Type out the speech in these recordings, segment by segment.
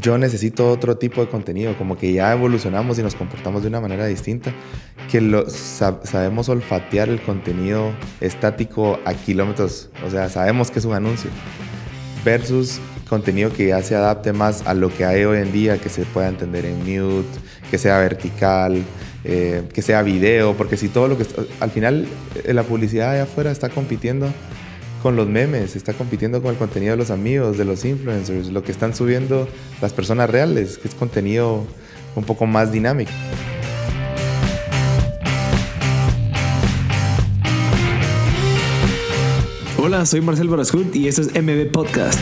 yo necesito otro tipo de contenido, como que ya evolucionamos y nos comportamos de una manera distinta, que lo, sabemos olfatear el contenido estático a kilómetros, o sea, sabemos que es un anuncio, versus contenido que ya se adapte más a lo que hay hoy en día, que se pueda entender en mute, que sea vertical, eh, que sea video, porque si todo lo que... Al final, eh, la publicidad allá afuera está compitiendo con los memes, está compitiendo con el contenido de los amigos, de los influencers, lo que están subiendo las personas reales, que es contenido un poco más dinámico. Hola, soy Marcel Barascut y este es MB Podcast.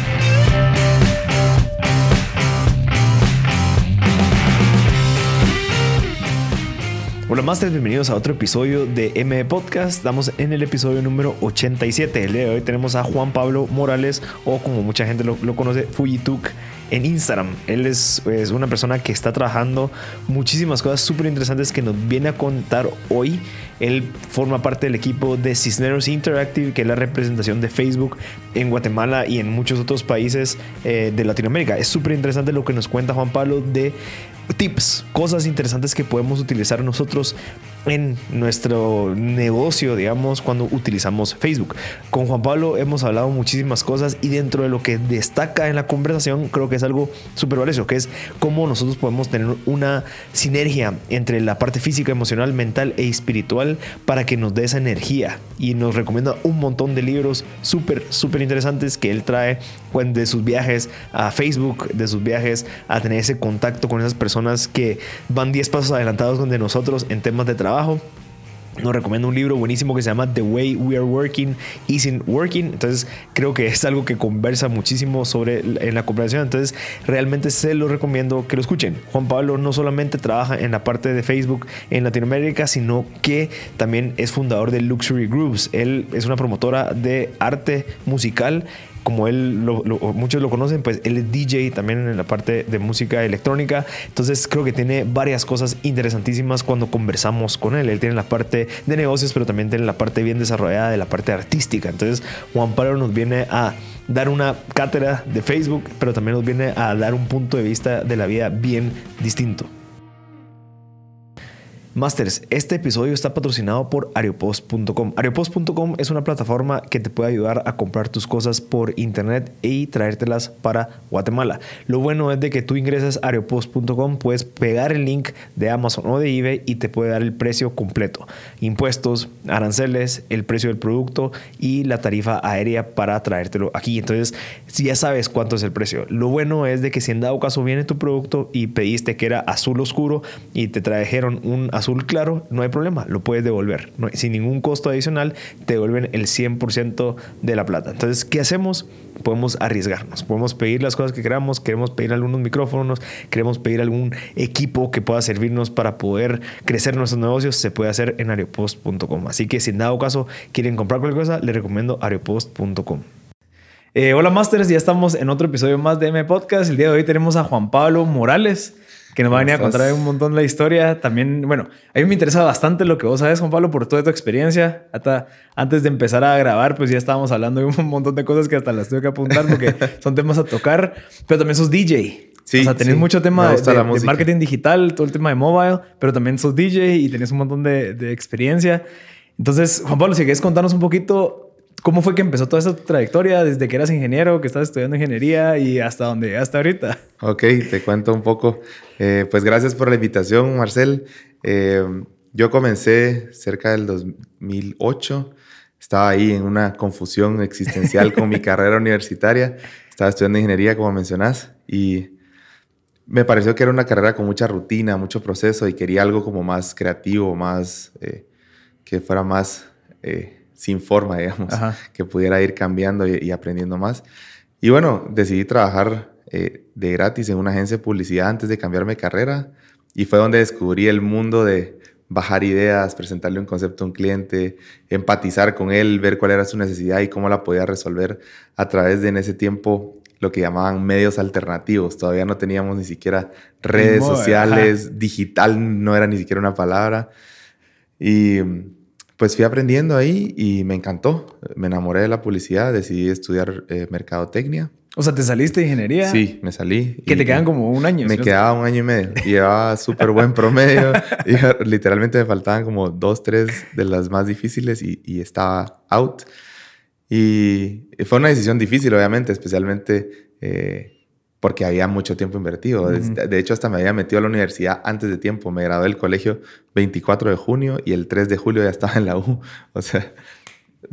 Hola Masters, bienvenidos a otro episodio de M Podcast. Estamos en el episodio número 87. El día de hoy tenemos a Juan Pablo Morales, o como mucha gente lo, conoce, Fujituk en Instagram. Él es, es, una persona que está trabajando muchísimas cosas súper interesantes que nos viene a contar hoy. Él forma parte del equipo de Cisneros Interactive, que es la representación de Facebook en Guatemala y en muchos otros países eh, de Latinoamérica. Es súper interesante lo que nos cuenta Juan Pablo de tips, cosas interesantes que podemos utilizar nosotros en nuestro negocio, digamos, cuando utilizamos Facebook. Con Juan Pablo hemos hablado muchísimas cosas y dentro de lo que destaca en la conversación creo que es algo súper valioso, que es cómo nosotros podemos tener una sinergia entre la parte física, emocional, mental e espiritual para que nos dé esa energía. Y nos recomienda un montón de libros súper, súper interesantes que él trae de sus viajes a Facebook, de sus viajes a tener ese contacto con esas personas que van 10 pasos adelantados de nosotros en temas de trabajo nos recomienda un libro buenísimo que se llama The Way We Are Working Isn't Working. Entonces creo que es algo que conversa muchísimo sobre en la conversación. Entonces realmente se lo recomiendo que lo escuchen. Juan Pablo no solamente trabaja en la parte de Facebook en Latinoamérica, sino que también es fundador de Luxury Groups. Él es una promotora de arte musical como él, muchos lo conocen, pues él es DJ también en la parte de música electrónica. Entonces creo que tiene varias cosas interesantísimas cuando conversamos con él. Él tiene la parte de negocios, pero también tiene la parte bien desarrollada de la parte artística. Entonces Juan Pablo nos viene a dar una cátedra de Facebook, pero también nos viene a dar un punto de vista de la vida bien distinto. Masters, este episodio está patrocinado por Areopost.com. Areopost.com es una plataforma que te puede ayudar a comprar tus cosas por internet y traértelas para Guatemala. Lo bueno es de que tú ingresas a Areopost.com, puedes pegar el link de Amazon o de eBay y te puede dar el precio completo. Impuestos, aranceles, el precio del producto y la tarifa aérea para traértelo aquí. Entonces, si ya sabes cuánto es el precio. Lo bueno es de que si en dado caso viene tu producto y pediste que era azul oscuro y te trajeron un azul azul claro, no hay problema, lo puedes devolver. sin ningún costo adicional, te devuelven el 100% de la plata. Entonces, ¿qué hacemos? Podemos arriesgarnos, podemos pedir las cosas que queramos, queremos pedir algunos micrófonos, queremos pedir algún equipo que pueda servirnos para poder crecer nuestros negocios, se puede hacer en areopost.com. Así que si en dado caso quieren comprar cualquier cosa, les recomiendo areopost.com. Eh, hola Masters, ya estamos en otro episodio más de M Podcast. El día de hoy tenemos a Juan Pablo Morales que nos va a venir a contar un montón la historia. También, bueno, a mí me interesa bastante lo que vos sabes, Juan Pablo, por toda tu experiencia. Hasta antes de empezar a grabar, pues ya estábamos hablando de un montón de cosas que hasta las tuve que apuntar porque son temas a tocar, pero también sos DJ. Sí, o sea, tenés mucho tema de, marketing digital, todo el tema de mobile, pero también sos DJ y tenés un montón de, de experiencia. Entonces, Juan Pablo, si quieres contarnos un poquito ¿Cómo fue que empezó toda esta trayectoria desde que eras ingeniero, que estabas estudiando ingeniería y hasta donde llegaste ahorita? Ok, te cuento un poco. Eh, pues gracias por la invitación, Marcel. Eh, yo comencé cerca del 2008. Estaba ahí en una confusión existencial con mi carrera universitaria. Estaba estudiando ingeniería, como mencionás, y me pareció que era una carrera con mucha rutina, mucho proceso y quería algo como más creativo, más eh, que fuera más sin forma, digamos, que pudiera ir cambiando y, aprendiendo más. Y bueno, decidí trabajar eh, de gratis en una agencia de publicidad antes de cambiarme de carrera y fue donde descubrí el mundo de bajar ideas, presentarle un concepto a un cliente, empatizar con él, ver cuál era su necesidad y cómo la podía resolver a través de en ese tiempo lo que llamaban medios alternativos. Todavía no teníamos ni siquiera redes sociales, digital no era ni siquiera una palabra. Y pues fui aprendiendo ahí y me encantó. Me enamoré de la publicidad, decidí estudiar eh, mercadotecnia O sea, ¿te saliste de ingeniería? Sí, me salí. Que te quedan como un año. Me quedaba un año y medio. Y llevaba súper buen promedio. y literalmente me faltaban como dos, tres de las más difíciles y, y, estaba out. Y fue una decisión difícil, obviamente, especialmente eh, porque había mucho tiempo invertido. De hecho, hasta me había metido a la universidad antes de tiempo. Me gradué del colegio 24 de junio y el 3 de julio ya estaba en la U. O sea,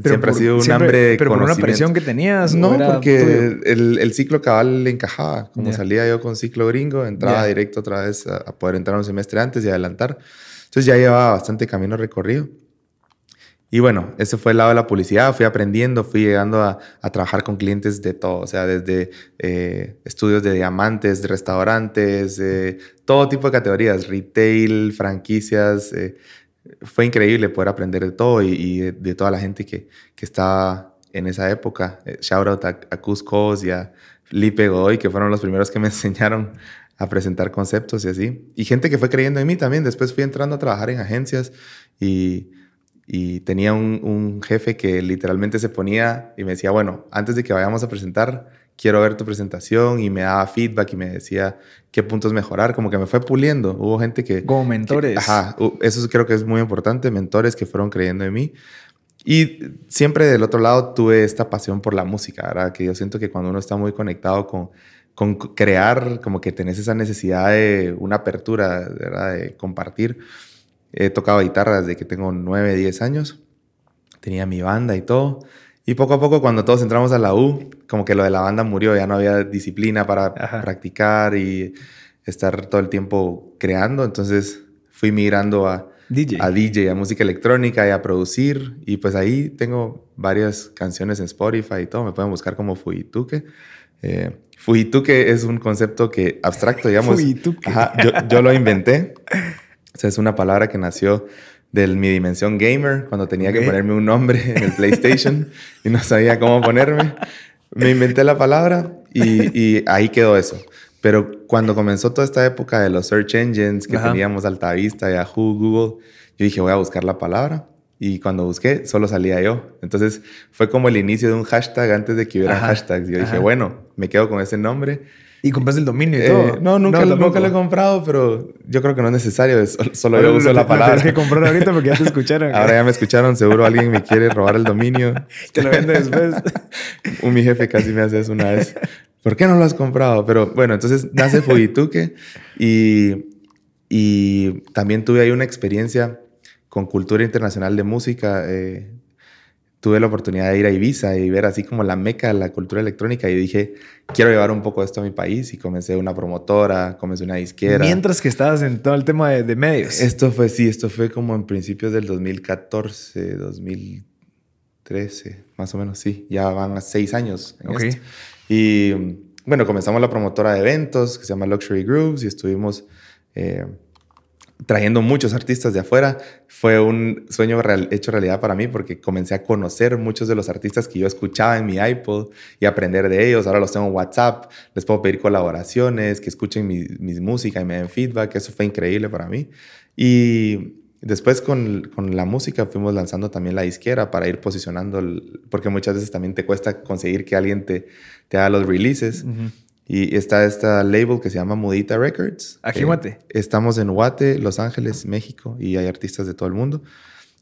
siempre ha sido un hambre de Pero por una presión que tenías. No, porque el, el, ciclo cabal le encajaba. Como salía yo con ciclo gringo, entraba directo otra vez a, poder entrar un semestre antes y adelantar. Entonces ya llevaba bastante camino recorrido. Y bueno, ese fue el lado de la publicidad. Fui aprendiendo, fui llegando a, trabajar con clientes de todo. O sea, desde eh, estudios de diamantes, de restaurantes, todo tipo de categorías, retail, franquicias. Eh, fue increíble poder aprender de todo y, de, toda la gente que, que estaba en esa época. Eh, shout out a, a Cuscos y a Lipe Godoy, que fueron los primeros que me enseñaron a presentar conceptos y así. Y gente que fue creyendo en mí también. Después fui entrando a trabajar en agencias y, y tenía un, un, jefe que literalmente se ponía y me decía, bueno, antes de que vayamos a presentar, quiero ver tu presentación y me daba feedback y me decía qué puntos mejorar, como que me fue puliendo. Hubo gente que... Como mentores. ajá, eso creo que es muy importante, mentores que fueron creyendo en mí. Y siempre del otro lado tuve esta pasión por la música, ¿verdad? Que yo siento que cuando uno está muy conectado con, con crear, como que tenés esa necesidad de una apertura, ¿verdad? De compartir. He tocado guitarra desde que tengo 9, 10 años. Tenía mi banda y todo. Y poco a poco, cuando todos entramos a la U, como que lo de la banda murió, ya no había disciplina para practicar y estar todo el tiempo creando. Entonces fui migrando a DJ. a DJ, a música electrónica y a producir. Y pues ahí tengo varias canciones en Spotify y todo. Me pueden buscar como Fujituke. Eh, Fujituke es un concepto que abstracto, digamos. Ajá, yo, yo lo inventé. O sea, es una palabra que nació de mi dimensión gamer, cuando tenía que ponerme un nombre en el PlayStation y no sabía cómo ponerme. Me inventé la palabra y, ahí quedó eso. Pero cuando comenzó toda esta época de los search engines que teníamos Altavista, Yahoo, Google, yo dije, voy a buscar la palabra. Y cuando busqué, solo salía yo. Entonces fue como el inicio de un hashtag antes de que hubiera hashtags. Yo dije, bueno, me quedo con ese nombre y compraste el dominio y eh, todo. No, nunca, lo, nunca lo he comprado, pero yo creo que no es necesario. Solo, yo uso la palabra. Tienes que comprar ahorita porque ya te escucharon. Ahora ya me escucharon. Seguro alguien me quiere robar el dominio. Te lo vende después. Un, mi jefe casi me hace eso una vez. ¿Por qué no lo has comprado? Pero bueno, entonces nace Fujituke y, y también tuve ahí una experiencia con cultura internacional de música. Eh, tuve la oportunidad de ir a Ibiza y ver así como la meca de la cultura electrónica y dije, quiero llevar un poco de esto a mi país y comencé una promotora, comencé una disquera. Mientras que estabas en todo el tema de, medios. Esto fue, sí, esto fue como en principios del 2014, 2013, más o menos, sí, ya van a seis años. En esto. Y bueno, comenzamos la promotora de eventos que se llama Luxury Grooves y estuvimos... Eh, trayendo muchos artistas de afuera. Fue un sueño hecho realidad para mí porque comencé a conocer muchos de los artistas que yo escuchaba en mi iPod y aprender de ellos. Ahora los tengo en WhatsApp, les puedo pedir colaboraciones, que escuchen mi, mis música y me den feedback. Eso fue increíble para mí. Y después con, con, la música fuimos lanzando también la disquera para ir posicionando, porque muchas veces también te cuesta conseguir que alguien te, te haga los releases. Y está esta label que se llama Mudita Records. Aquí en Guate. Estamos en Guate, Los Ángeles, México, y hay artistas de todo el mundo.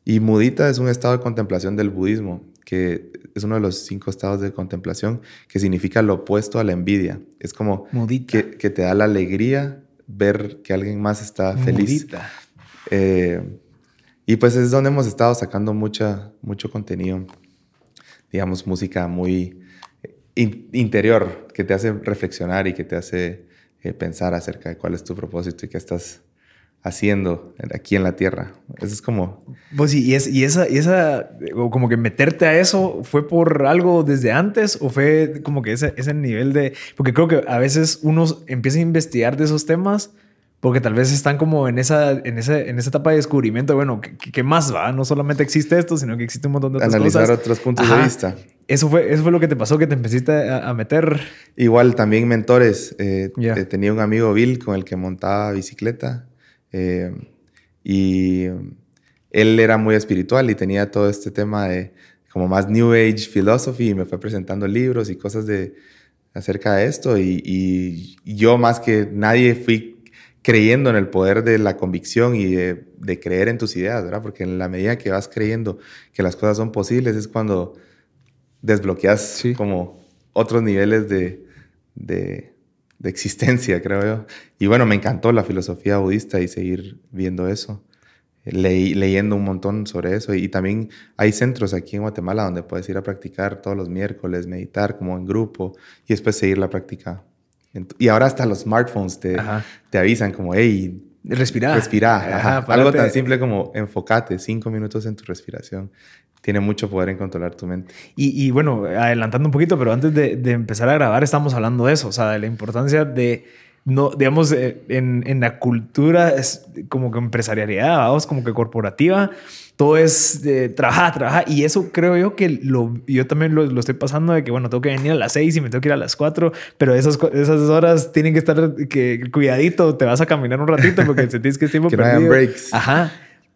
Y Mudita es un estado de contemplación del budismo, que es uno de los cinco estados de contemplación, que significa lo opuesto a la envidia. Es como que, que, te da la alegría ver que alguien más está feliz. Mudita. Eh, y pues es donde hemos estado sacando mucha, mucho contenido, digamos, música muy interior que te hace reflexionar y que te hace eh, pensar acerca de cuál es tu propósito y qué estás haciendo aquí en la tierra. Eso es como... Pues y, es, y esa, y esa, como que meterte a eso, ¿fue por algo desde antes o fue como que ese, ese nivel de... Porque creo que a veces uno empieza a investigar de esos temas porque tal vez están como en esa, en ese, en esa etapa de descubrimiento, bueno, ¿qué, más va? No solamente existe esto, sino que existe un montón de otras Analizar otros puntos de vista. Eso fue, eso fue lo que te pasó, que te empezaste a, meter. Igual también mentores. Eh, eh, tenía un amigo Bill con el que montaba bicicleta eh, y él era muy espiritual y tenía todo este tema de como más New Age philosophy y me fue presentando libros y cosas de, acerca de esto y, y, yo más que nadie fui creyendo en el poder de la convicción y de, de, creer en tus ideas, ¿verdad? Porque en la medida que vas creyendo que las cosas son posibles es cuando desbloqueas como otros niveles de, de, de, existencia, creo yo. Y bueno, me encantó la filosofía budista y seguir viendo eso. Leí, leyendo un montón sobre eso y también hay centros aquí en Guatemala donde puedes ir a practicar todos los miércoles, meditar como en grupo y después seguir la práctica. Y ahora hasta los smartphones te, te avisan como, hey, respirar. Respirar. Algo tan simple como enfocate cinco minutos en tu respiración. Tiene mucho poder en controlar tu mente. Y, y bueno, adelantando un poquito, pero antes de, de empezar a grabar estamos hablando de eso, o sea, de la importancia de no, digamos, eh, en, en, la cultura es como que empresarialidad, vamos, como que corporativa, todo es de trabajar, trabajar. Y eso creo yo que lo, yo también lo, lo, estoy pasando de que, bueno, tengo que venir a las seis y me tengo que ir a las cuatro, pero esas, esas horas tienen que estar, que cuidadito, te vas a caminar un ratito porque sentís que es tiempo que perdido. No breaks. Ajá.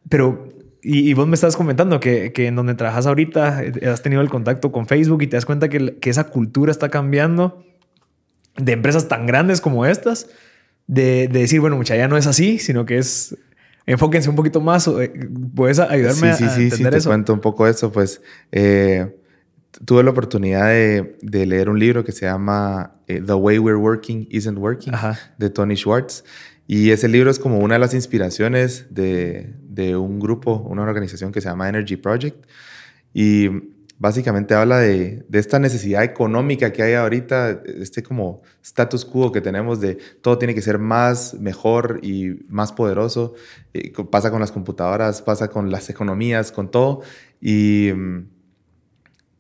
Pero y, y, vos me estás comentando que, que, en donde trabajas ahorita eh, has tenido el contacto con Facebook y te das cuenta que, que esa cultura está cambiando de empresas tan grandes como estas, de, de decir, bueno, mucha ya no es así, sino que es enfóquense un poquito más. Eh, ¿Puedes ayudarme sí, sí, a, sí, entender sí, eso? Te cuento un poco eso. Pues eh, tuve la oportunidad de, de, leer un libro que se llama eh, The Way We're Working Isn't Working Ajá. de Tony Schwartz. Y ese libro es como una de las inspiraciones de, de un grupo, una organización que se llama Energy Project. Y básicamente habla de, de, esta necesidad económica que hay ahorita, este como status quo que tenemos de todo tiene que ser más, mejor y más poderoso. Eh, pasa con las computadoras, pasa con las economías, con todo. Y um,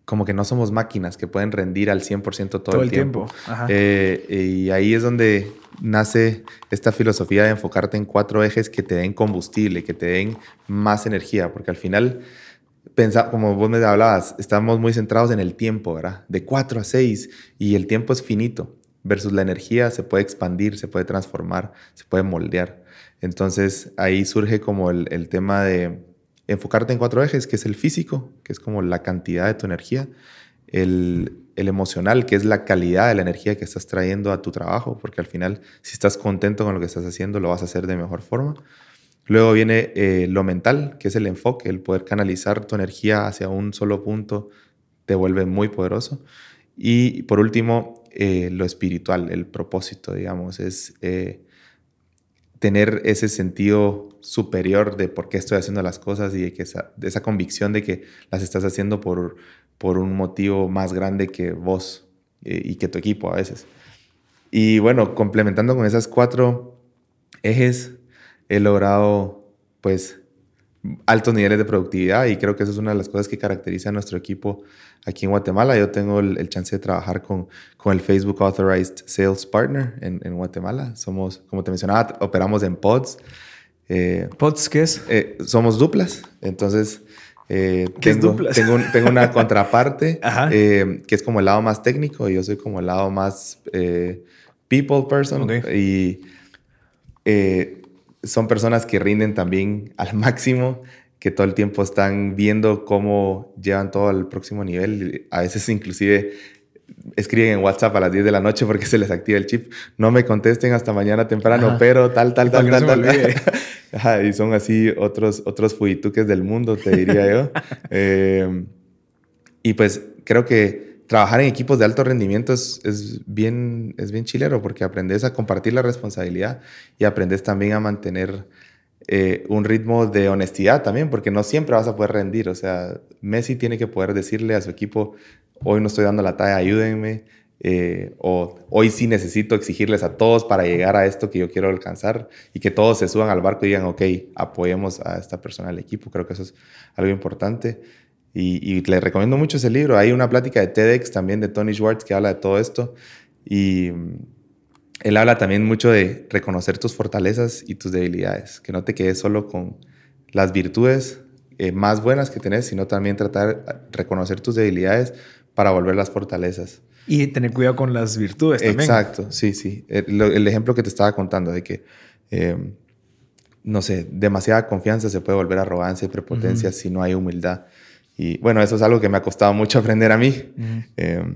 como que no somos máquinas que pueden rendir al 100% todo, todo, el tiempo. tiempo. Eh, y ahí es donde nace esta filosofía de enfocarte en cuatro ejes que te den combustible, que te den más energía, porque al final Pensa, como vos me hablabas, estamos muy centrados en el tiempo, ¿verdad? De 4 a 6 y el tiempo es finito versus la energía se puede expandir, se puede transformar, se puede moldear. Entonces ahí surge como el, el tema de enfocarte en cuatro ejes, que es el físico, que es como la cantidad de tu energía, el, el, emocional, que es la calidad de la energía que estás trayendo a tu trabajo, porque al final si estás contento con lo que estás haciendo, lo vas a hacer de mejor forma. Luego viene eh, lo mental, que es el enfoque, el poder canalizar tu energía hacia un solo punto te vuelve muy poderoso. Y por último, eh, lo espiritual, el propósito, digamos, es eh, tener ese sentido superior de por qué estoy haciendo las cosas y de, que esa, esa convicción de que las estás haciendo por, por un motivo más grande que vos y que tu equipo a veces. Y bueno, complementando con esas cuatro ejes, he logrado pues altos niveles de productividad y creo que eso es una de las cosas que caracteriza a nuestro equipo aquí en Guatemala. Yo tengo el, el chance de trabajar con, con el Facebook Authorized Sales Partner en, en, Guatemala. Somos, como te mencionaba, operamos en pods. Eh, ¿Pods qué es? Eh, somos duplas, entonces... Eh, ¿Qué tengo, es duplas? Tengo, tengo una contraparte eh, que es como el lado más técnico y yo soy como el lado más people person Okay. y son personas que rinden también al máximo, que todo el tiempo están viendo cómo llevan todo al próximo nivel. A veces inclusive escriben en WhatsApp a las 10 de la noche porque se les activa el chip. No me contesten hasta mañana temprano, Ajá. pero tal, tal, tal, tal, tal. Ajá, y son así otros, otros del mundo, te diría yo. Eh, y pues creo que trabajar en equipos de alto rendimiento es, es, bien, es bien chilero porque aprendes a compartir la responsabilidad y aprendes también a mantener eh, un ritmo de honestidad también, porque no siempre vas a poder rendir. O sea, Messi tiene que poder decirle a su equipo, hoy no estoy dando la talla, ayúdenme. Eh, o hoy sí necesito exigirles a todos para llegar a esto que yo quiero alcanzar y que todos se suban al barco y digan, ok, apoyemos a esta persona del equipo. Creo que eso es algo importante. Y, y le recomiendo mucho ese libro. Hay una plática de TEDx también de Tony Schwartz que habla de todo esto. Y mm, él habla también mucho de reconocer tus fortalezas y tus debilidades. Que no te quedes solo con las virtudes eh, más buenas que tenés, sino también tratar de reconocer tus debilidades para volver las fortalezas. Y tener cuidado con las virtudes también. Exacto, sí, sí. El, el ejemplo que te estaba contando de que, eh, no sé, demasiada confianza se puede volver arrogancia y prepotencia uh -huh. si no hay humildad. Y bueno, eso es algo que me ha costado mucho aprender a mí. Uh -huh. eh,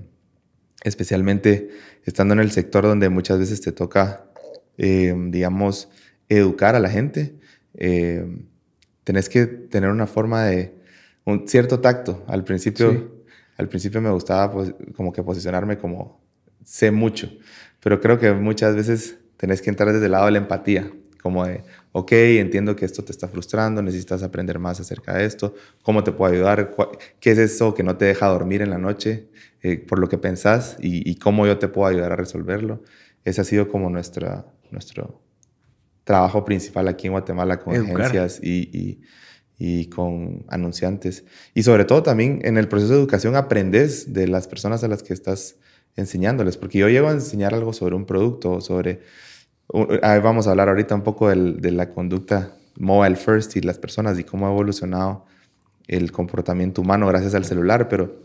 especialmente estando en el sector donde muchas veces te toca, eh, digamos, educar a la gente. Eh, tenés que tener una forma de un cierto tacto. Al principio, al principio me gustaba pues, como que posicionarme como sé mucho, pero creo que muchas veces tenés que entrar desde el lado de la empatía, como de, ok, entiendo que esto te está frustrando, necesitas aprender más acerca de esto, cómo te puedo ayudar, qué es eso que no te deja dormir en la noche, eh, por lo que pensás y, cómo yo te puedo ayudar a resolverlo. Ese ha sido como nuestra, nuestro trabajo principal aquí en Guatemala con agencias y, y, con anunciantes. Y sobre todo también en el proceso de educación aprendes de las personas a las que estás enseñándoles, porque yo llego a enseñar algo sobre un producto, sobre... Vamos a hablar ahorita un poco de la conducta mobile first y las personas y cómo ha evolucionado el comportamiento humano gracias al celular, pero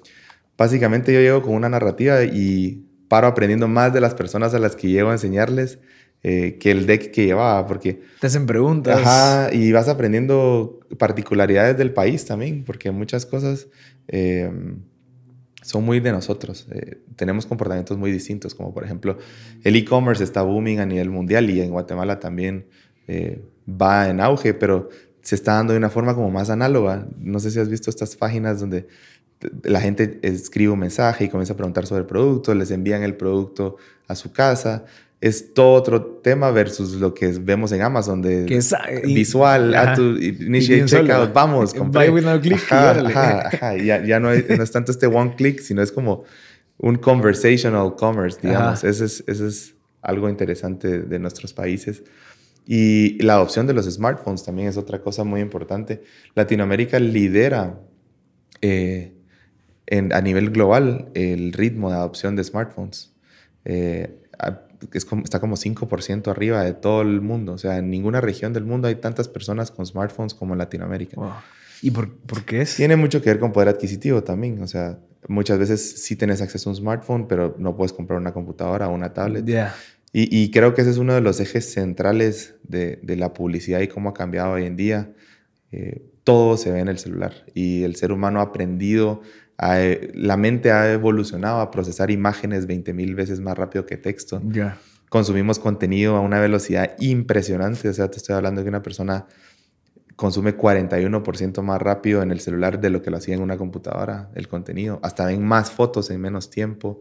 básicamente yo llego con una narrativa y paro aprendiendo más de las personas a las que llego a enseñarles eh, que el deck que llevaba, porque... Te hacen preguntas. Ajá, y vas aprendiendo particularidades del país también, porque muchas cosas eh, son muy de nosotros. Eh, tenemos comportamientos muy distintos, como por ejemplo, el e-commerce está booming a nivel mundial y en Guatemala también va en auge, pero se está dando de una forma como más análoga. No sé si has visto estas páginas donde la gente escribe un mensaje y comienza a preguntar sobre el producto, les envían el producto a su casa. Es todo otro tema versus lo que vemos en Amazon de que es, visual, a tu initiate checkout, vamos, Buy with no click. Ya, no, es tanto este one click, sino es como un conversational commerce, digamos. Ese es, es algo interesante de nuestros países. Y la adopción de los smartphones también es otra cosa muy importante. Latinoamérica lidera eh, a nivel global el ritmo de adopción de smartphones. Eh, es como, está como 5% arriba de todo el mundo. O sea, en ninguna región del mundo hay tantas personas con smartphones como en Latinoamérica. ¿Y por, por, qué es? Tiene mucho que ver con poder adquisitivo también. O sea, muchas veces sí tienes acceso a un smartphone, pero no puedes comprar una computadora o una tablet. Y, y, creo que ese es uno de los ejes centrales de, de la publicidad y cómo ha cambiado hoy en día. Eh, todo se ve en el celular y el ser humano ha aprendido la mente ha evolucionado a procesar imágenes 20 mil veces más rápido que texto. Consumimos contenido a una velocidad impresionante. O sea, te estoy hablando de que una persona consume 41% más rápido en el celular de lo que lo hacía en una computadora, el contenido. Hasta ven más fotos en menos tiempo.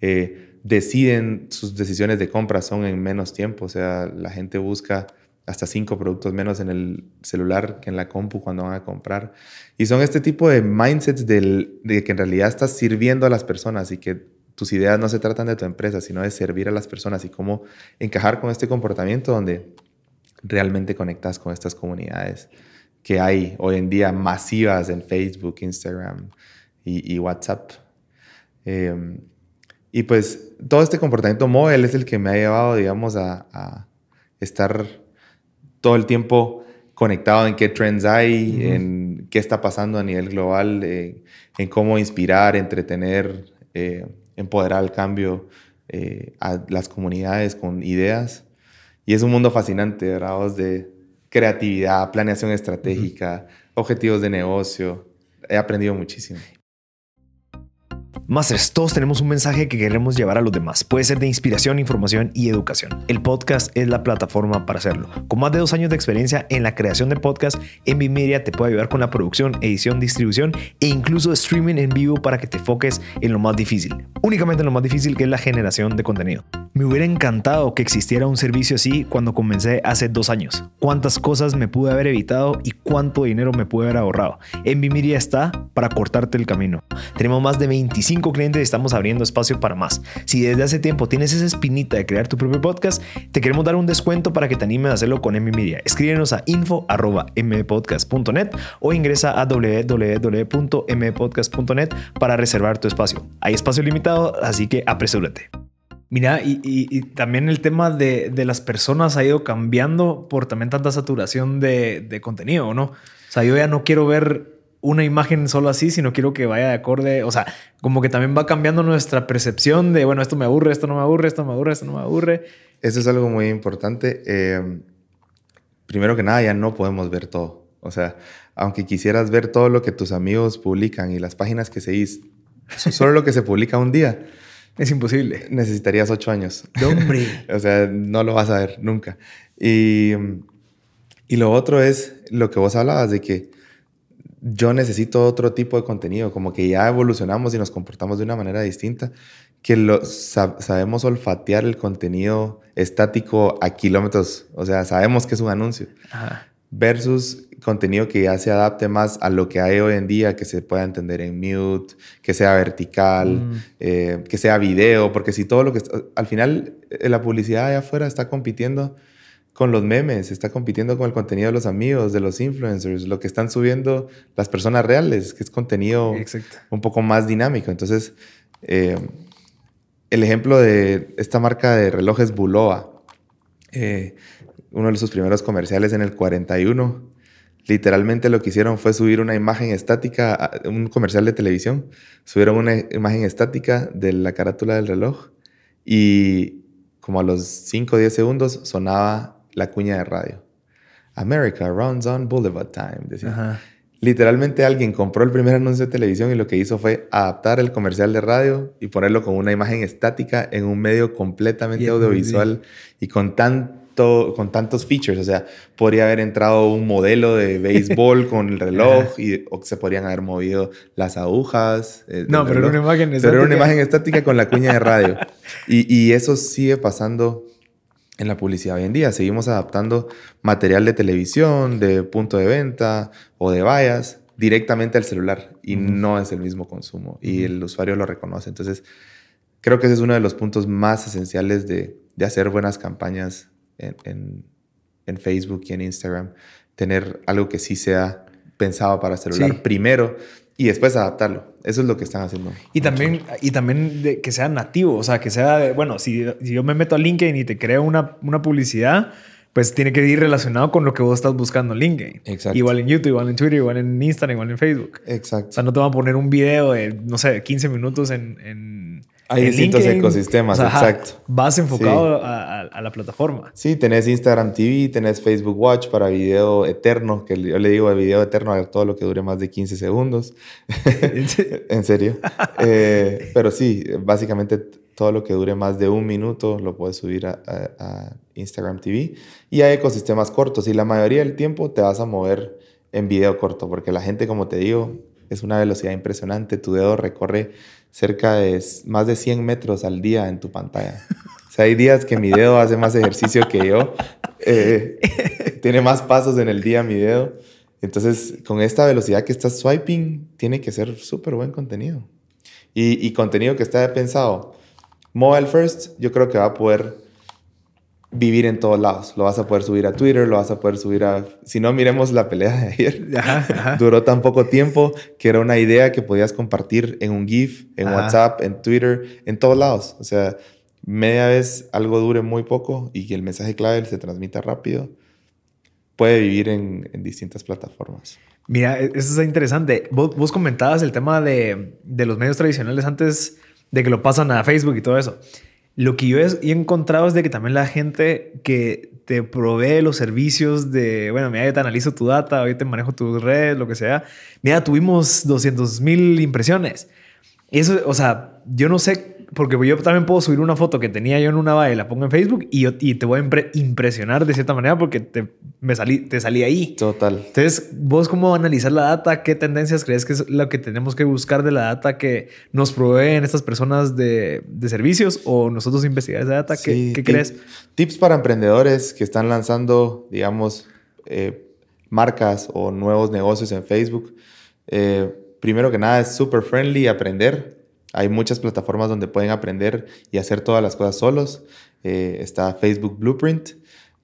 Eh, deciden, sus decisiones de compra son en menos tiempo. O sea, la gente busca hasta cinco productos menos en el celular que en la compu cuando van a comprar. Y son este tipo de mindsets del, de que en realidad estás sirviendo a las personas y que tus ideas no se tratan de tu empresa, sino de servir a las personas y cómo encajar con este comportamiento donde realmente conectas con estas comunidades que hay hoy en día masivas en Facebook, Instagram y, WhatsApp. Em, y pues todo este comportamiento móvil es el que me ha llevado, digamos, a, a estar todo el tiempo conectado en qué trends hay, en qué está pasando a nivel global, eh, en cómo inspirar, entretener, eh, empoderar el cambio eh, a las comunidades con ideas. Y es un mundo fascinante, ¿verdad? De creatividad, planeación estratégica, objetivos de negocio. He aprendido muchísimo. Masters, todos tenemos un mensaje que queremos llevar a los demás. Puede ser de inspiración, información y educación. El podcast es la plataforma para hacerlo. Con más de dos años de experiencia en la creación de podcast, Envy Media te puede ayudar con la producción, edición, distribución e incluso streaming en vivo para que te enfoques en lo más difícil. Únicamente en lo más difícil que es la generación de contenido. Me hubiera encantado que existiera un servicio así cuando comencé hace dos años. Cuántas cosas me pude haber evitado y cuánto dinero me pude haber ahorrado. Envy Media está para cortarte el camino. Tenemos más de 25 clientes y estamos abriendo espacio para más. Si desde hace tiempo tienes esa espinita de crear tu propio podcast, te queremos dar un descuento para que te animes a hacerlo con M Media. Escríbenos a info.mpodcast.net o ingresa a www.mpodcast.net para reservar tu espacio. Hay espacio limitado, así que apresúrate. Mira, y, también el tema de, las personas ha ido cambiando por también tanta saturación de, de contenido, ¿no? O sea, yo ya no quiero ver una imagen solo así, sino quiero que vaya de acorde, o sea, como que también va cambiando nuestra percepción de, bueno, esto me aburre, esto no me aburre, esto me aburre, esto no me aburre. Eso es algo muy importante. Eh, primero que nada, ya no podemos ver todo. O sea, aunque quisieras ver todo lo que tus amigos publican y las páginas que seguís, solo lo que se publica un día. Es imposible. Necesitarías ocho años. hombre! o sea, no lo vas a ver nunca. Y, y lo otro es lo que vos hablabas de que yo necesito otro tipo de contenido, como que ya evolucionamos y nos comportamos de una manera distinta, que lo, sabemos olfatear el contenido estático a kilómetros, o sea, sabemos que es un anuncio, versus contenido que ya se adapte más a lo que hay hoy en día, que se pueda entender en mute, que sea vertical, mm. eh, que sea video, porque si todo lo que... Al final, eh, la publicidad allá afuera está compitiendo con los memes, está compitiendo con el contenido de los amigos, de los influencers, lo que están subiendo las personas reales, que es contenido un poco más dinámico. Entonces, eh, el ejemplo de esta marca de relojes Buloa, eh, uno de sus primeros comerciales en el 41, literalmente lo que hicieron fue subir una imagen estática, un comercial de televisión, subieron una imagen estática de la carátula del reloj y como a los 5 o 10 segundos sonaba la cuña de radio. America runs on Boulevard Time. Decía. Literalmente alguien compró el primer anuncio de televisión y lo que hizo fue adaptar el comercial de radio y ponerlo con una imagen estática en un medio completamente audiovisual y con tanto, con tantos features. O sea, podría haber entrado un modelo de béisbol con el reloj y o se podrían haber movido las agujas. Eh, no, pero era una imagen estática. Pero era una imagen estática con la cuña de radio. y, y eso sigue pasando en la publicidad hoy en día. Seguimos adaptando material de televisión, de punto de venta o de vallas directamente al celular y no es el mismo consumo y el usuario lo reconoce. Entonces, creo que ese es uno de los puntos más esenciales de, hacer buenas campañas en, Facebook y en Instagram. Tener algo que sí sea pensado para celular primero y después adaptarlo. Eso es lo que están haciendo. Y también, y también de que sea nativo, o sea, que sea, de, bueno, si, si, yo me meto a LinkedIn y te creo una, una publicidad, pues tiene que ir relacionado con lo que vos estás buscando en LinkedIn. Exacto. Igual en YouTube, igual en Twitter, igual en Instagram, igual en Facebook. Exacto. O sea, no te van a poner un video de, no sé, 15 minutos en, en hay distintos ecosistemas, exacto. Vas enfocado a, la plataforma. Sí, tenés Instagram TV, tenés Facebook Watch para video eterno, que yo le digo de video eterno a todo lo que dure más de 15 segundos. en serio. Eh, pero sí, básicamente todo lo que dure más de un minuto lo puedes subir a, a Instagram TV. Y hay ecosistemas cortos y la mayoría del tiempo te vas a mover en video corto, porque la gente, como te digo, es una velocidad impresionante. Tu dedo recorre cerca de más de 100 metros al día en tu pantalla. O sea, hay días que mi dedo hace más ejercicio que yo. Eh, tiene más pasos en el día mi dedo. Entonces, con esta velocidad que estás swiping, tiene que ser súper buen contenido. Y, contenido que está pensado mobile first, yo creo que va a poder vivir en todos lados. Lo vas a poder subir a Twitter, lo vas a poder subir a... Si no, miremos la pelea de ayer. Duró tan poco tiempo que era una idea que podías compartir en un GIF, en WhatsApp, en Twitter, en todos lados. O sea, media vez algo dure muy poco y que el mensaje clave se transmita rápido, puede vivir en, distintas plataformas. Mira, e-, eso es interesante. Vos, comentabas el tema de, de los medios tradicionales antes de que lo pasan a Facebook y todo eso. Lo que yo he encontrado es de que también la gente que te provee los servicios de, bueno, mira, yo te analizo tu data, hoy te manejo tus redes, lo que sea. Mira, tuvimos 200 mil impresiones. Eso, o sea, yo no sé porque yo también puedo subir una foto que tenía yo en una valla y la pongo en Facebook y, yo, y te voy a impresionar de cierta manera porque te, me salí, te salí ahí. Total. Entonces, vos cómo analizar la data, qué tendencias crees que es lo que tenemos que buscar de la data que nos proveen estas personas de, de servicios o nosotros investigar esa data, ¿qué, ¿qué crees? Tips para emprendedores que están lanzando, digamos, eh, marcas o nuevos negocios en Facebook. Eh, primero que nada, es súper friendly aprender hay muchas plataformas donde pueden aprender y hacer todas las cosas solos. Eh, está Facebook Blueprint,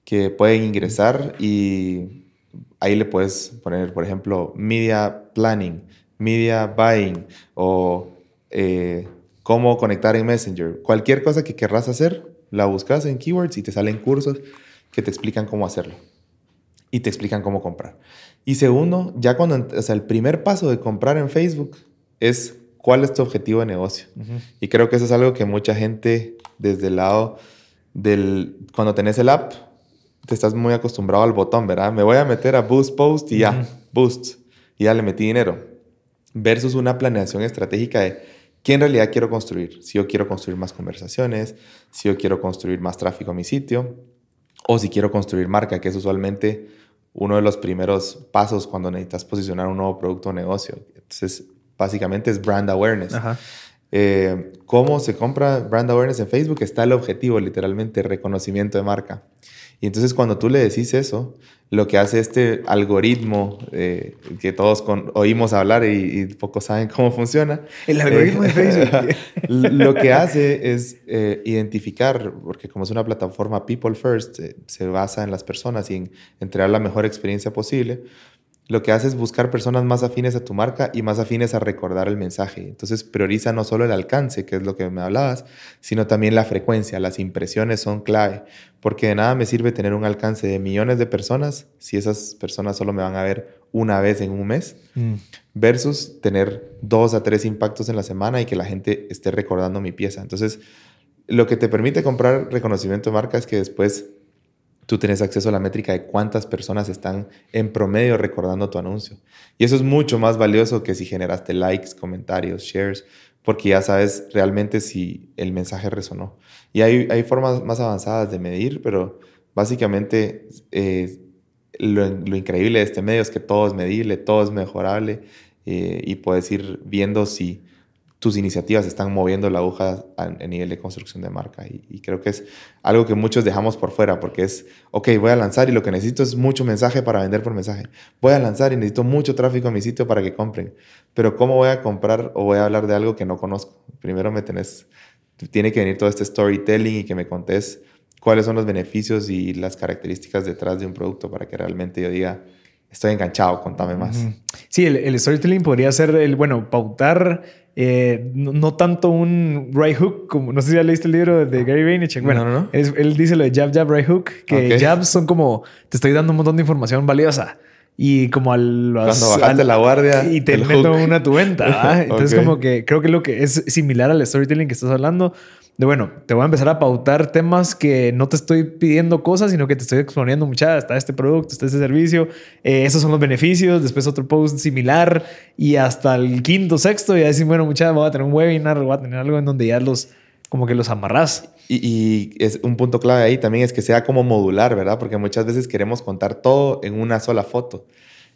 que pueden ingresar y ahí le puedes poner, por ejemplo, media planning, media buying o eh, cómo conectar en Messenger. Cualquier cosa que querrás hacer, la buscas en keywords y te salen cursos que te explican cómo hacerlo y te explican cómo comprar. Y segundo, ya cuando, o sea, el primer paso de comprar en Facebook es cuál es tu objetivo de negocio. Y creo que eso es algo que mucha gente desde el lado del, cuando tenés el app, te estás muy acostumbrado al botón, ¿verdad? Me voy a meter a Boost Post y ya, Boost, y ya le metí dinero. Versus una planeación estratégica de ¿qué en realidad quiero construir? Si yo quiero construir más conversaciones, si yo quiero construir más tráfico a mi sitio, o si quiero construir marca, que es usualmente uno de los primeros pasos cuando necesitas posicionar un nuevo producto o negocio. Entonces, básicamente es brand awareness. Eh, ¿Cómo se compra brand awareness en Facebook? Está el objetivo, literalmente, reconocimiento de marca. Y entonces cuando tú le decís eso, lo que hace este algoritmo eh, que todos oímos hablar y, pocos saben cómo funciona. El algoritmo de Facebook. lo que hace es eh, identificar, porque como es una plataforma People First, se basa en las personas y en entregar la mejor experiencia posible lo que hace es buscar personas más afines a tu marca y más afines a recordar el mensaje. Entonces prioriza no solo el alcance, que es lo que me hablabas, sino también la frecuencia. Las impresiones son clave, porque de nada me sirve tener un alcance de millones de personas si esas personas solo me van a ver una vez en un mes, mm. versus tener dos a tres impactos en la semana y que la gente esté recordando mi pieza. Entonces, lo que te permite comprar reconocimiento de marca es que después tú tienes acceso a la métrica de cuántas personas están en promedio recordando tu anuncio. Y eso es mucho más valioso que si generaste likes, comentarios, shares, porque ya sabes realmente si el mensaje resonó. Y hay, hay formas más avanzadas de medir, pero básicamente eh, lo, increíble de este medio es que todo es medible, todo es mejorable eh, y puedes ir viendo si tus iniciativas están moviendo la aguja a, nivel de construcción de marca. Y, creo que es algo que muchos dejamos por fuera, porque es, ok, voy a lanzar y lo que necesito es mucho mensaje para vender por mensaje. Voy a lanzar y necesito mucho tráfico a mi sitio para que compren. Pero ¿cómo voy a comprar o voy a hablar de algo que no conozco? Primero me tenés, tiene que venir todo este storytelling y que me contés cuáles son los beneficios y las características detrás de un producto para que realmente yo diga, estoy enganchado, contame más. Sí, el storytelling podría ser el, bueno, pautar eh, no, tanto un right hook, como no sé si ya leíste el libro de Gary Vaynerchuk. Bueno, él dice lo de jab, jab, right hook, que jabs son como te estoy dando un montón de información valiosa. Y como al... Cuando bajaste la guardia. Y te meto una a tu venta. Entonces como que creo que lo que es similar al storytelling que estás hablando de bueno, te voy a empezar a pautar temas que no te estoy pidiendo cosas, sino que te estoy exponiendo mucha, está este producto, está este servicio, eh, esos son los beneficios, después otro post similar y hasta el quinto, sexto, y decir, bueno, mucha, voy a tener un webinar, voy a tener algo en donde ya los, como que los amarras. Y, y, es un punto clave ahí también es que sea como modular, ¿verdad? Porque muchas veces queremos contar todo en una sola foto.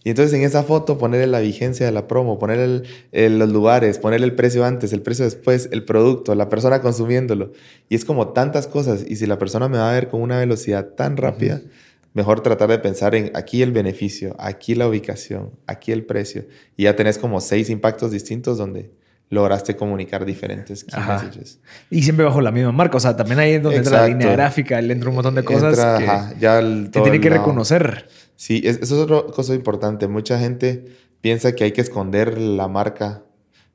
Y entonces en esa foto ponerle la vigencia de la promo, poner los lugares, ponerle el precio antes, el precio después, el producto, la persona consumiéndolo. Y es como tantas cosas. Y si la persona me va a ver con una velocidad tan rápida, mejor tratar de pensar en aquí el beneficio, aquí la ubicación, aquí el precio. Y ya tenés como seis impactos distintos donde lograste comunicar diferentes messages. Y siempre bajo la misma marca. O sea, también ahí es donde entra la línea gráfica, entra un montón de cosas que, ya tiene que reconocer. Sí, eso es otra cosa importante. Mucha gente piensa que hay que esconder la marca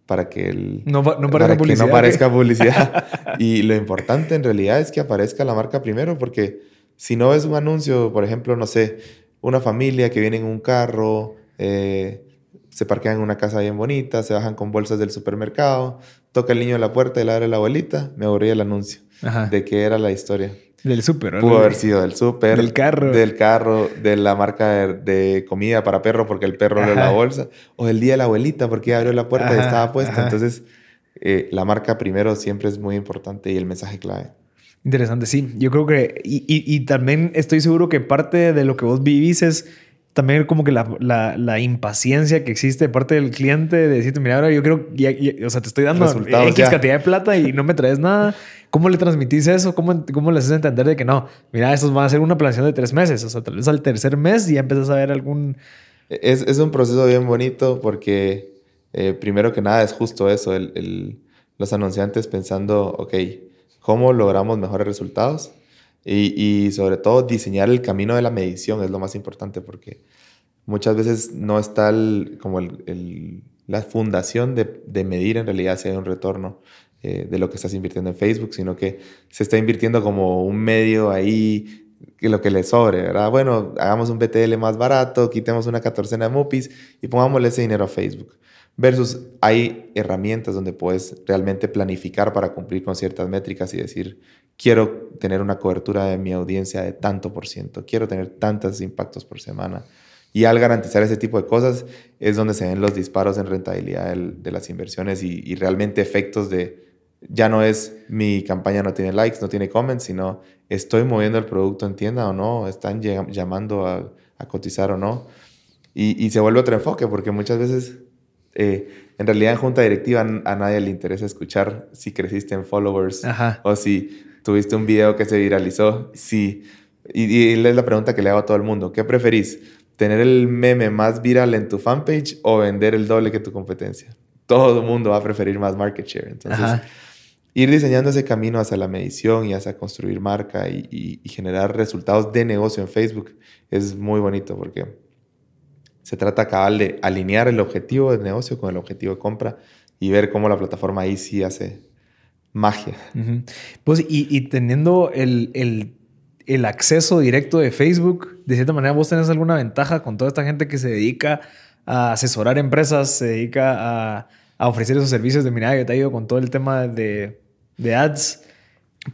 para que, el, no, no para que no parezca publicidad. y lo importante en realidad es que aparezca la marca primero, porque si no ves un anuncio, por ejemplo, no sé, una familia que viene en un carro, eh, se parquean en una casa bien bonita, se bajan con bolsas del supermercado, toca el niño a la puerta y le abre la abuelita, me aburría el anuncio de qué era la historia. Del súper, Pudo haber sido del súper. Del carro. Del carro, de la marca de, comida para perro porque el perro abrió la bolsa. O del día de la abuelita porque abrió la puerta y estaba puesta. Entonces, eh, la marca primero siempre es muy importante y el mensaje clave. Interesante, sí. Yo creo que... Y, y, también estoy seguro que parte de lo que vos vivís es también como que la, la, la, impaciencia que existe de parte del cliente de decirte, mira, ahora yo creo, o sea, te estoy dando X cantidad de plata y no me traes nada. ¿Cómo le transmitís eso? ¿Cómo, cómo le haces entender de que no? Mira, estos van a ser una planeación de tres meses. O sea, tal vez al tercer mes ya empiezas a ver algún... Es, es un proceso bien bonito porque eh, primero que nada es justo eso, el, el, los anunciantes pensando, ok, ¿cómo logramos mejores resultados? Y, sobre todo diseñar el camino de la medición es lo más importante porque muchas veces no está como el, la fundación de, de, medir en realidad si hay un retorno eh, de lo que estás invirtiendo en Facebook, sino que se está invirtiendo como un medio ahí que lo que le sobre, ¿verdad? Bueno, hagamos un BTL más barato, quitemos una catorcena de MUPIs y pongámosle ese dinero a Facebook. Versus hay herramientas donde puedes realmente planificar para cumplir con ciertas métricas y decir, quiero tener una cobertura de mi audiencia de tanto por ciento, quiero tener tantos impactos por semana. Y al garantizar ese tipo de cosas es donde se ven los disparos en rentabilidad de las inversiones y, realmente efectos de, ya no es mi campaña no tiene likes, no tiene comments, sino estoy moviendo el producto en tienda o no, están llamando a, cotizar o no. Y, se vuelve otro enfoque porque muchas veces, eh, en realidad en junta directiva a nadie le interesa escuchar si creciste en followers o si tuviste un video que se viralizó. Si, y, y es la pregunta que le hago a todo el mundo, ¿qué preferís? tener el meme más viral en tu fanpage o vender el doble que tu competencia. Todo el mundo va a preferir más market share. Entonces, ir diseñando ese camino hacia la medición y hacia construir marca y, generar resultados de negocio en Facebook es muy bonito porque se trata cabal de alinear el objetivo de negocio con el objetivo de compra y ver cómo la plataforma ahí sí hace magia. Pues y, teniendo el, el el acceso directo de Facebook, de cierta manera vos tenés alguna ventaja con toda esta gente que se dedica a asesorar empresas, se dedica a, ofrecer esos servicios de mirada que te ha ido con todo el tema de, ads.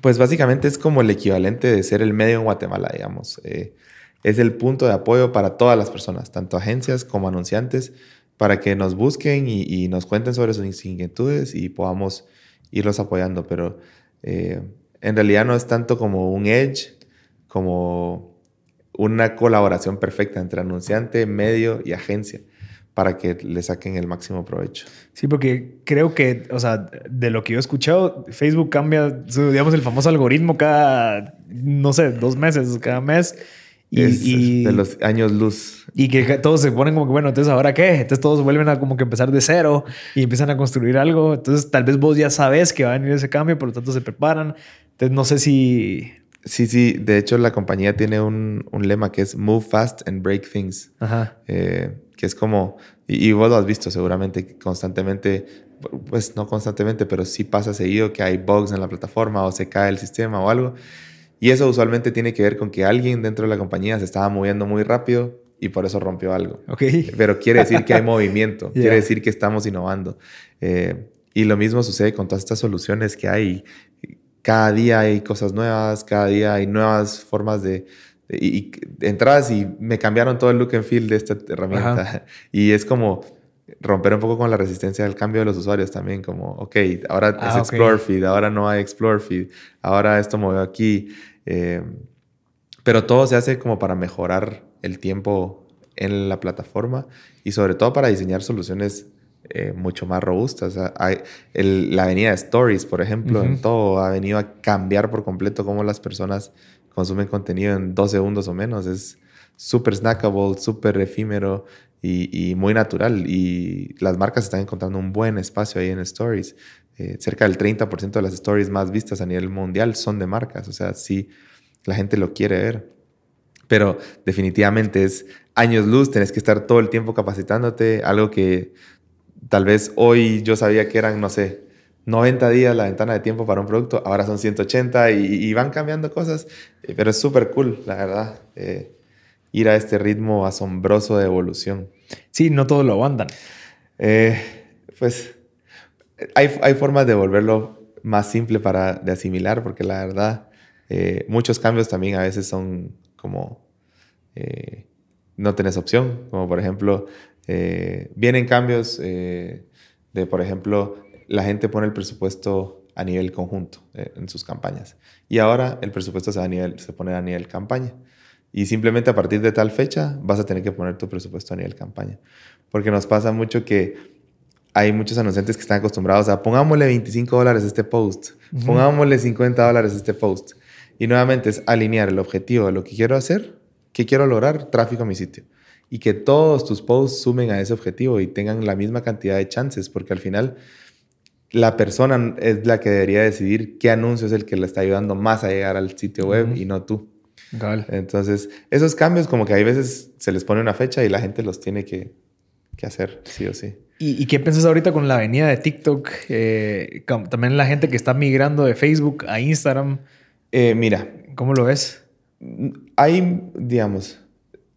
Pues básicamente es como el equivalente de ser el medio en Guatemala, digamos. Eh, es el punto de apoyo para todas las personas, tanto agencias como anunciantes, para que nos busquen y, nos cuenten sobre sus inquietudes y podamos irlos apoyando. Pero eh, en realidad no es tanto como un edge, como una colaboración perfecta entre anunciante, medio y agencia para que le saquen el máximo provecho. Sí, porque creo que, o sea, de lo que yo he escuchado, Facebook cambia, digamos, el famoso algoritmo cada, no sé, dos meses, cada mes. Y, de los años luz. Y que todos se ponen como que, bueno, entonces ahora qué? Entonces todos vuelven a como que empezar de cero y empiezan a construir algo. Entonces tal vez vos ya sabes que va a venir ese cambio, por lo tanto se preparan. Entonces no sé si Sí, sí. De hecho, la compañía tiene un, lema que es Move Fast and Break Things. Ajá. Eh, que es como, y, vos lo has visto seguramente constantemente, pues no constantemente, pero sí pasa seguido que hay bugs en la plataforma o se cae el sistema o algo. Y eso usualmente tiene que ver con que alguien dentro de la compañía se estaba moviendo muy rápido y por eso rompió algo. Okay. Pero quiere decir que hay movimiento, quiere decir que estamos innovando. Eh, y lo mismo sucede con todas estas soluciones que hay cada día hay cosas nuevas, cada día hay nuevas formas de, y, entradas y me cambiaron todo el look and feel de esta herramienta. Y es como romper un poco con la resistencia al cambio de los usuarios también, como, ok, ahora ah, es Explore Feed, ahora no hay Explore Feed, ahora esto movió aquí. Eh, pero todo se hace como para mejorar el tiempo en la plataforma y sobre todo para diseñar soluciones eh, mucho más robustas. hay, la avenida de Stories, por ejemplo, en todo ha venido a cambiar por completo cómo las personas consumen contenido en dos segundos o menos. Es súper snackable, súper efímero y, muy natural. Y las marcas están encontrando un buen espacio ahí en Stories. Eh, cerca del 30% de las stories más vistas a nivel mundial son de marcas. O sea, sí, la gente lo quiere ver. Pero definitivamente es años luz, tenés que estar todo el tiempo capacitándote, algo que tal vez hoy yo sabía que eran, no sé, 90 días la ventana de tiempo para un producto, ahora son 180 y, van cambiando cosas, eh, pero es súper cool, la verdad, eh, ir a este ritmo asombroso de evolución. Sí, no todos lo aguantan. Eh, pues hay, hay, formas de volverlo más simple para de asimilar, porque la verdad, muchos cambios también a veces son como no tenés opción, como por ejemplo eh, vienen cambios eh, de, por ejemplo, la gente pone el presupuesto a nivel conjunto eh, en sus campañas. Y ahora el presupuesto se, a nivel, se pone a nivel campaña. Y simplemente a partir de tal fecha vas a tener que poner tu presupuesto a nivel campaña. Porque nos pasa mucho que hay muchos anunciantes que están acostumbrados a pongámosle 25 dólares a este post, pongámosle 50 dólares a este post. Y nuevamente es alinear el objetivo de lo que quiero hacer, que quiero lograr, tráfico a mi sitio y que todos tus posts sumen a ese objetivo y tengan la misma cantidad de chances, porque al final la persona es la que debería decidir qué anuncio es el que le está ayudando más a llegar al sitio web y no tú. Entonces, esos cambios como que hay veces se les pone una fecha y la gente los tiene que, hacer, sí o sí. ¿Y, qué piensas ahorita con la avenida de TikTok? Eh, también la gente que está migrando de Facebook a Instagram. Eh, mira. ¿Cómo lo ves? Hay, digamos,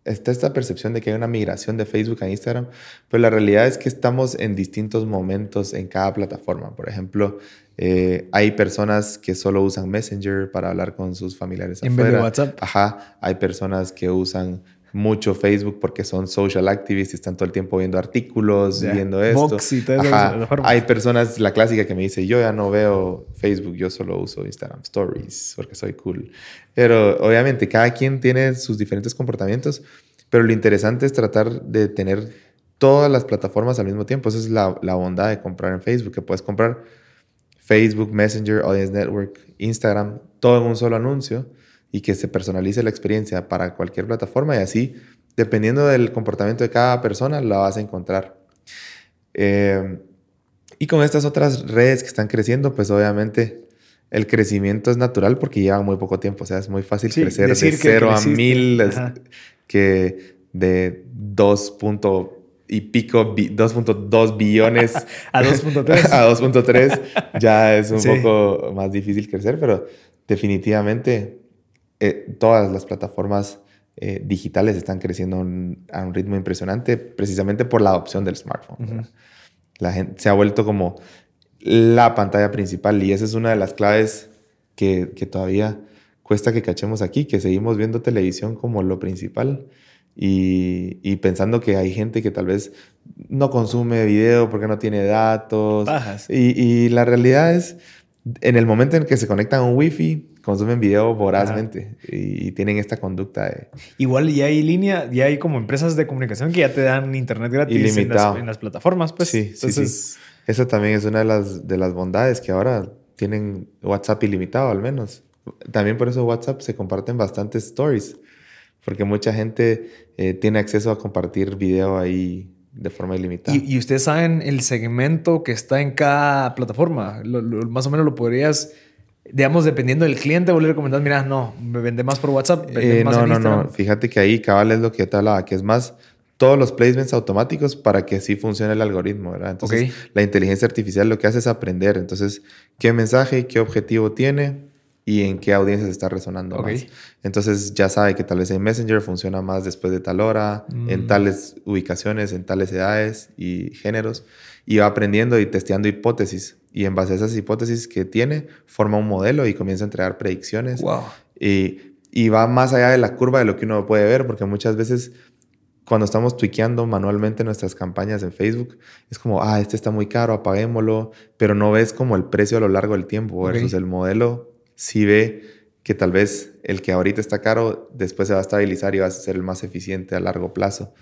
está esta percepción de que hay una migración de Facebook a Instagram, pero la realidad es que estamos en distintos momentos en cada plataforma. Por ejemplo, eh, hay personas que solo usan Messenger para hablar con sus familiares en vez de WhatsApp. Ajá, hay personas que usan mucho Facebook porque son social activists y están todo el tiempo viendo artículos, viendo esto. Vox y esas Ajá. Hay personas, la clásica que me dice, yo ya no veo Facebook, yo solo uso Instagram Stories porque soy cool. Pero obviamente cada quien tiene sus diferentes comportamientos, pero lo interesante es tratar de tener todas las plataformas al mismo tiempo. Esa es la, la bondad de comprar en Facebook, que puedes comprar Facebook, Messenger, Audience Network, Instagram, todo en un solo anuncio y que se personalice la experiencia para cualquier plataforma y así, dependiendo del comportamiento de cada persona, la vas a encontrar. Eh, y con estas otras redes que están creciendo, pues obviamente el crecimiento es natural porque llevan muy poco tiempo. O sea, es muy fácil Sí, crecer de decir que 0 a creciste. 1000 es- Ajá. que de 2 punto y pico, bi- 2.2 billones A 2.3. a 2.3 ya es un Sí. poco más difícil crecer, pero definitivamente eh, todas las plataformas eh, digitales están creciendo un- a un ritmo impresionante precisamente por la adopción del smartphone. La gente se ha vuelto como la pantalla principal y esa es una de las claves que, que todavía cuesta que cachemos aquí, que seguimos viendo televisión como lo principal y, y pensando que hay gente que tal vez no consume video porque no tiene datos. Bajas. Y, y la realidad es, en el momento en que se conectan a un wifi, consumen video vorazmente y, tienen esta conducta de... Igual ya hay línea, ya hay como empresas de comunicación que ya te dan internet gratis en las, en las plataformas, pues. sí, sí, Entonces, sí. Esa también es una de las, de las bondades que ahora tienen WhatsApp ilimitado al menos. También por eso WhatsApp se comparten bastantes stories, porque mucha gente eh, tiene acceso a compartir video ahí de forma ilimitada. Y, y ustedes saben el segmento que está en cada plataforma. Lo- lo- más o menos lo podrías, digamos, dependiendo del cliente, volver a recomendar, mira, no, me vende más por WhatsApp, vende Eh, más no, en no, Instagram. no. Fíjate que ahí cabal es lo que yo te hablaba, que es más todos los placements automáticos para que así funcione el algoritmo, ¿verdad? Entonces, la inteligencia artificial lo que hace es aprender. Entonces, qué mensaje, qué objetivo tiene y en qué audiencia se está resonando Ok. más. Entonces, ya sabe que tal vez en Messenger funciona más después de tal hora, Mm. en tales ubicaciones, en tales edades y géneros. Y va aprendiendo y testeando hipótesis. Y en base a esas hipótesis que tiene, forma un modelo y comienza a entregar predicciones. Wow. Y, y va más allá de la curva de lo que uno puede ver, porque muchas veces cuando estamos tweakeando manualmente nuestras campañas en Facebook, es como, ah, este está muy caro, apaguémoslo, pero no ves como el precio a lo largo del tiempo, versus el modelo sí ve que tal vez el que ahorita está caro, después se va a estabilizar y va a ser el más eficiente a largo plazo.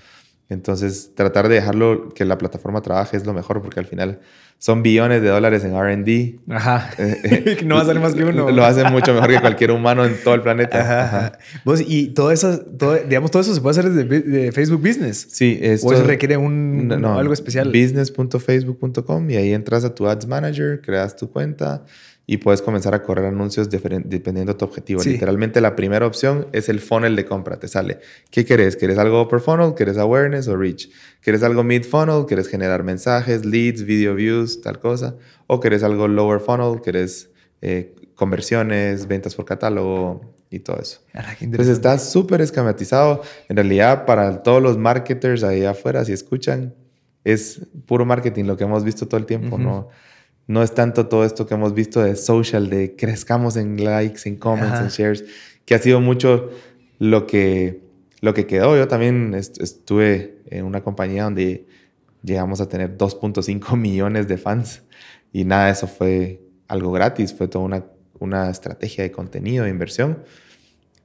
Entonces, tratar de dejarlo que la plataforma trabaje es lo mejor, porque al final son billones de dólares en RD. Ajá. Eh, no va a salir más que uno. Lo hacen mucho mejor que cualquier humano en todo el planeta. Ajá, Ajá. Vos, y todo eso, todo, digamos, todo eso se puede hacer desde de Facebook Business. Sí, esto o eso requiere un, no, algo especial. Business.facebook.com y ahí entras a tu Ads Manager, creas tu cuenta y puedes comenzar a correr anuncios dependiendo de tu objetivo. Sí. Literalmente la primera opción es el funnel de compra. Te sale, ¿qué querés? ¿Querés algo upper funnel? ¿Querés awareness o reach? ¿Querés algo mid funnel? ¿Querés generar mensajes, leads, video views, tal cosa? ¿O querés algo lower funnel? ¿Querés eh, conversiones, ventas por catálogo y todo eso? Ah, Entonces está súper esquematizado. En realidad, para todos los marketers ahí afuera, si escuchan, es puro marketing lo que hemos visto todo el tiempo. No, no es tanto todo esto que hemos visto de social, de crezcamos en likes, en comments, Ajá. en shares, que ha sido mucho lo que, lo que quedó. Yo también est- estuve en una compañía donde llegamos a tener 2.5 millones de fans y nada eso fue algo gratis, fue toda una, una estrategia de contenido, de inversión,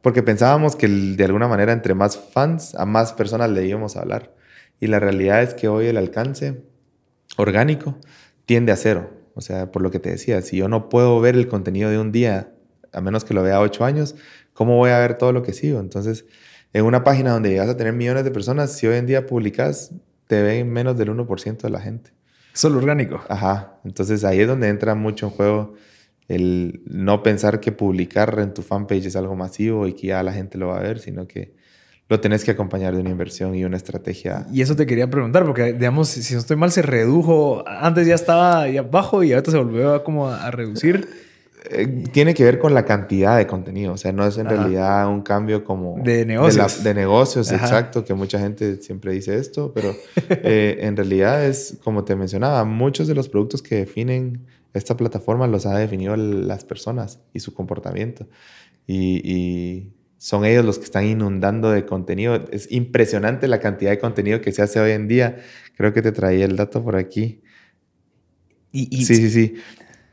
porque pensábamos que de alguna manera entre más fans, a más personas le íbamos a hablar. Y la realidad es que hoy el alcance orgánico tiende a cero. O sea, por lo que te decía, si yo no puedo ver el contenido de un día, a menos que lo vea ocho años, ¿cómo voy a ver todo lo que sigo? Entonces, en una página donde llegas a tener millones de personas, si hoy en día publicas, te ven menos del 1% de la gente. Solo orgánico. Ajá. Entonces ahí es donde entra mucho en juego el no pensar que publicar en tu fanpage es algo masivo y que ya la gente lo va a ver, sino que lo tenés que acompañar de una inversión y una estrategia. Y eso te quería preguntar, porque digamos, si no estoy mal, se redujo. Antes ya estaba ahí abajo y ahorita se volvió a como a, reducir. Eh, tiene que ver con la cantidad de contenido, o sea, no es en Ajá. realidad un cambio como De la- negocios. De, negocios, Ajá. exacto, que mucha gente siempre dice esto, pero eh, en realidad es, como te mencionaba, muchos de los productos que definen esta plataforma los ha definido las personas y su comportamiento. Y, y- son ellos los que están inundando de contenido. Es impresionante la cantidad de contenido que se hace hoy en día. Creo que te traía el dato por aquí. Y, Sí, sí, sí.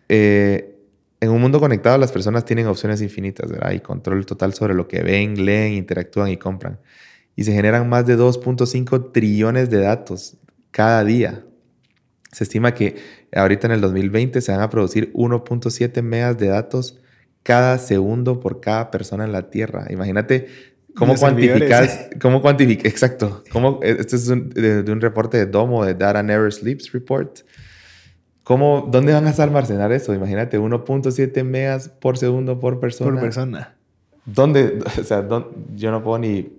Eh, en un mundo conectado las personas tienen opciones infinitas, ¿verdad? Y control total sobre lo que ven, leen, interactúan y compran. Y se generan más de 2.5 trillones de datos cada día. Se estima que ahorita en el 2020 se van a producir 1.7 megas de datos cada segundo por cada persona en la Tierra. Imagínate cómo Los cuantificas, servidores. cómo cuantificas, exacto. Cómo, esto es un- de, de un reporte de Domo, de Data Never Sleeps Report. ¿Cómo, ¿Dónde van a almacenar eso? Imagínate, 1.7 megas por segundo por persona. por persona. ¿Dónde? O sea, dónde- yo no puedo ni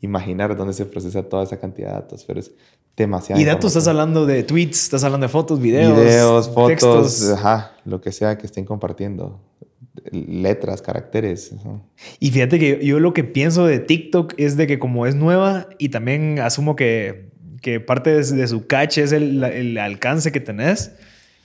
imaginar dónde se procesa toda esa cantidad de datos, pero es demasiado. Y datos, estás hablando de tweets, estás hablando de fotos, videos, Videos, fotos, textos. ajá, lo que sea que estén compartiendo. Letras, caracteres. Y fíjate que yo lo que pienso de TikTok es de que como es nueva y también asumo que, que parte de, de su catch es el, el alcance que tenés,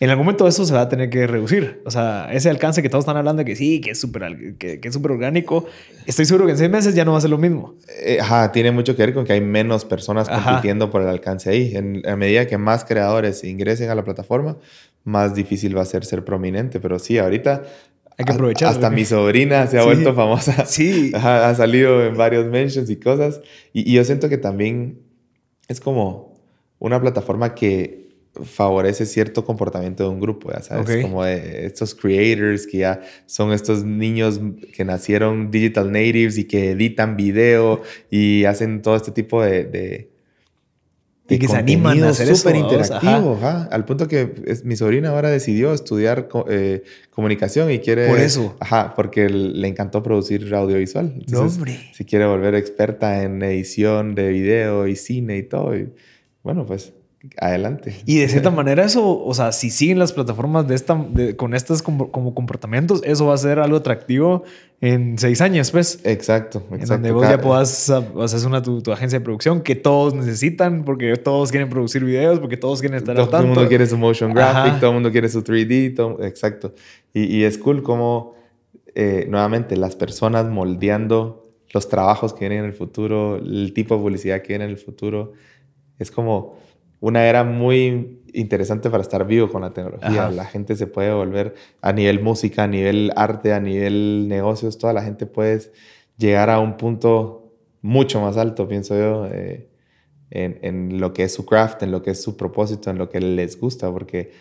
en algún momento eso se va a tener que reducir. O sea, ese alcance que todos están hablando de que sí, que es súper que, que es súper orgánico, estoy seguro que en seis meses ya no va a ser lo mismo. Eh, Ajá, tiene mucho que ver con que hay menos personas Ajá. compitiendo por el alcance ahí. En, a medida que más creadores ingresen a la plataforma, más difícil va a ser ser prominente. Pero sí, ahorita Hay que a- aprovecharlo. Hasta mi sobrina se ha Sí. vuelto famosa. Sí. Ajá, ha salido en varios mentions y cosas. Y, y yo siento que también es como una plataforma que favorece cierto comportamiento de un grupo, ya sabes, Ok. como de estos creators que ya son estos niños que nacieron digital natives y que editan video y hacen todo este tipo de... de Y que se animan a hacer súper vamos, interactivo, ajá. al punto que es- mi sobrina ahora decidió estudiar co- eh, comunicación y quiere... Por eso. Ajá, porque le encantó producir audiovisual. No, Entonces, hombre. si quiere volver experta en edición de video y cine y todo, y, bueno, pues adelante. Y de cierta manera eso, o sea, si siguen las plataformas de esta, de- con estos como, como comportamientos, eso va a ser algo atractivo en seis años, pues. Exacto, En donde vos ya puedas hacer una tu, tu agencia de producción que todos necesitan porque todos quieren producir videos, porque todos quieren estar todo, al todo el mundo quiere su motion graphic, Ajá. todo el mundo quiere su 3D, todo- exacto. Y, y es cool como, eh, nuevamente, las personas moldeando los trabajos que vienen en el futuro, el tipo de publicidad que viene en el futuro. Es como una era muy interesante para estar vivo con la tecnología. Ajá. La gente se puede volver a nivel música, a nivel arte, a nivel negocios, toda la gente puede llegar a un punto mucho más alto, pienso yo, eh, en, en lo que es su craft, en lo que es su propósito, en lo que les gusta, porque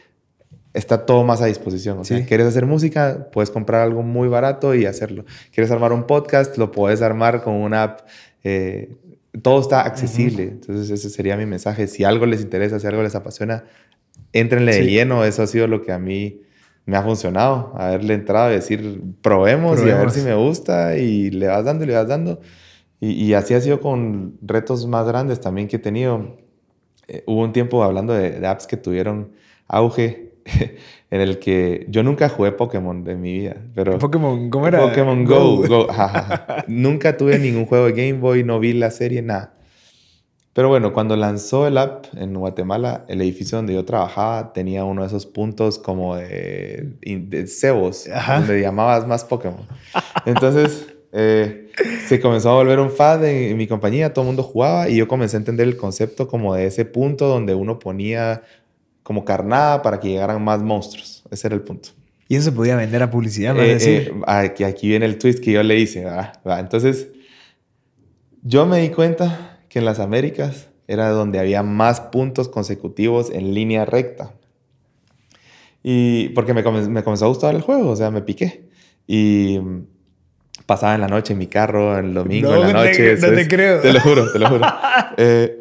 está todo más a disposición. O sea, Sí. quieres hacer música, puedes comprar algo muy barato y hacerlo. Quieres armar un podcast, lo puedes armar con una app. eh, todo está accesible. Entonces, ese sería mi mensaje. Si algo les interesa, si algo les apasiona, éntrenle de Sí. lleno. Eso ha sido lo que a mí me ha funcionado. Haberle entrado y decir, probemos, y a ver si me gusta. Y le vas dando y le vas dando. Y, y así ha sido con retos más grandes también que he tenido. Eh, hubo un tiempo hablando de, de apps que tuvieron auge en el que yo nunca jugué Pokémon de mi vida, pero Pokémon, ¿cómo era? Pokémon Go, Go, ja, ja, ja. nunca tuve ningún juego de Game Boy, no vi la serie, nada. Pero bueno, cuando lanzó el app en Guatemala, el edificio donde yo trabajaba tenía uno de esos puntos como de, de cebos, Ajá. donde llamabas más Pokémon. Entonces, eh, se comenzó a volver un fad en, en mi compañía, todo el mundo jugaba y yo comencé a entender el concepto como de ese punto donde uno ponía como carnada para que llegaran más monstruos. Ese era el punto. Y eso se podía vender a publicidad, a Eh, decir. eh, aquí, aquí viene el twist que yo le hice. Entonces, yo me di cuenta que en las Américas era donde había más puntos consecutivos en línea recta. Y porque me, come- me comenzó a gustar el juego, o sea, me piqué. Y pasaba en la noche en mi carro, el domingo No en la te- noche. no eso te es- creo. Te lo juro, te lo juro. Eh,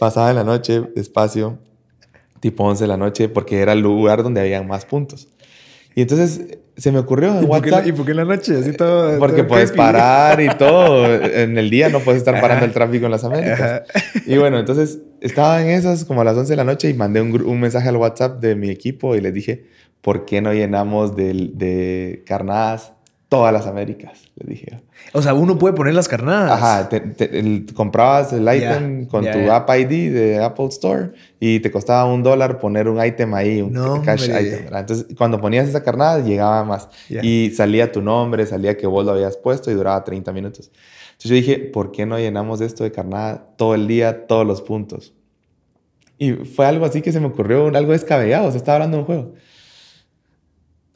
pasaba en la noche despacio, tipo 11 de la noche, porque era el lugar donde habían más puntos. Y entonces se me ocurrió en ¿Y por, qué, WhatsApp. la- ¿Y por qué en la noche? Así todo. Porque todo puedes creepy. parar y todo. En el día no puedes estar parando el tráfico en las Américas. Y bueno, entonces estaba en esas como a las 11 de la noche y mandé un, un mensaje al WhatsApp de mi equipo y les dije, ¿por qué no llenamos de, de carnadas todas las Américas, le dije. O sea, uno puede poner las carnadas. Ajá, comprabas el item con tu App ID de Apple Store y te costaba un dólar poner un item ahí, un cash item. Entonces, cuando ponías esa carnada, llegaba más. Y salía tu nombre, salía que vos lo habías puesto y duraba 30 minutos. Entonces yo dije, ¿por qué no llenamos esto de carnada todo el día, todos los puntos? Y fue algo así que se me ocurrió, algo descabellado. Se estaba hablando de un juego.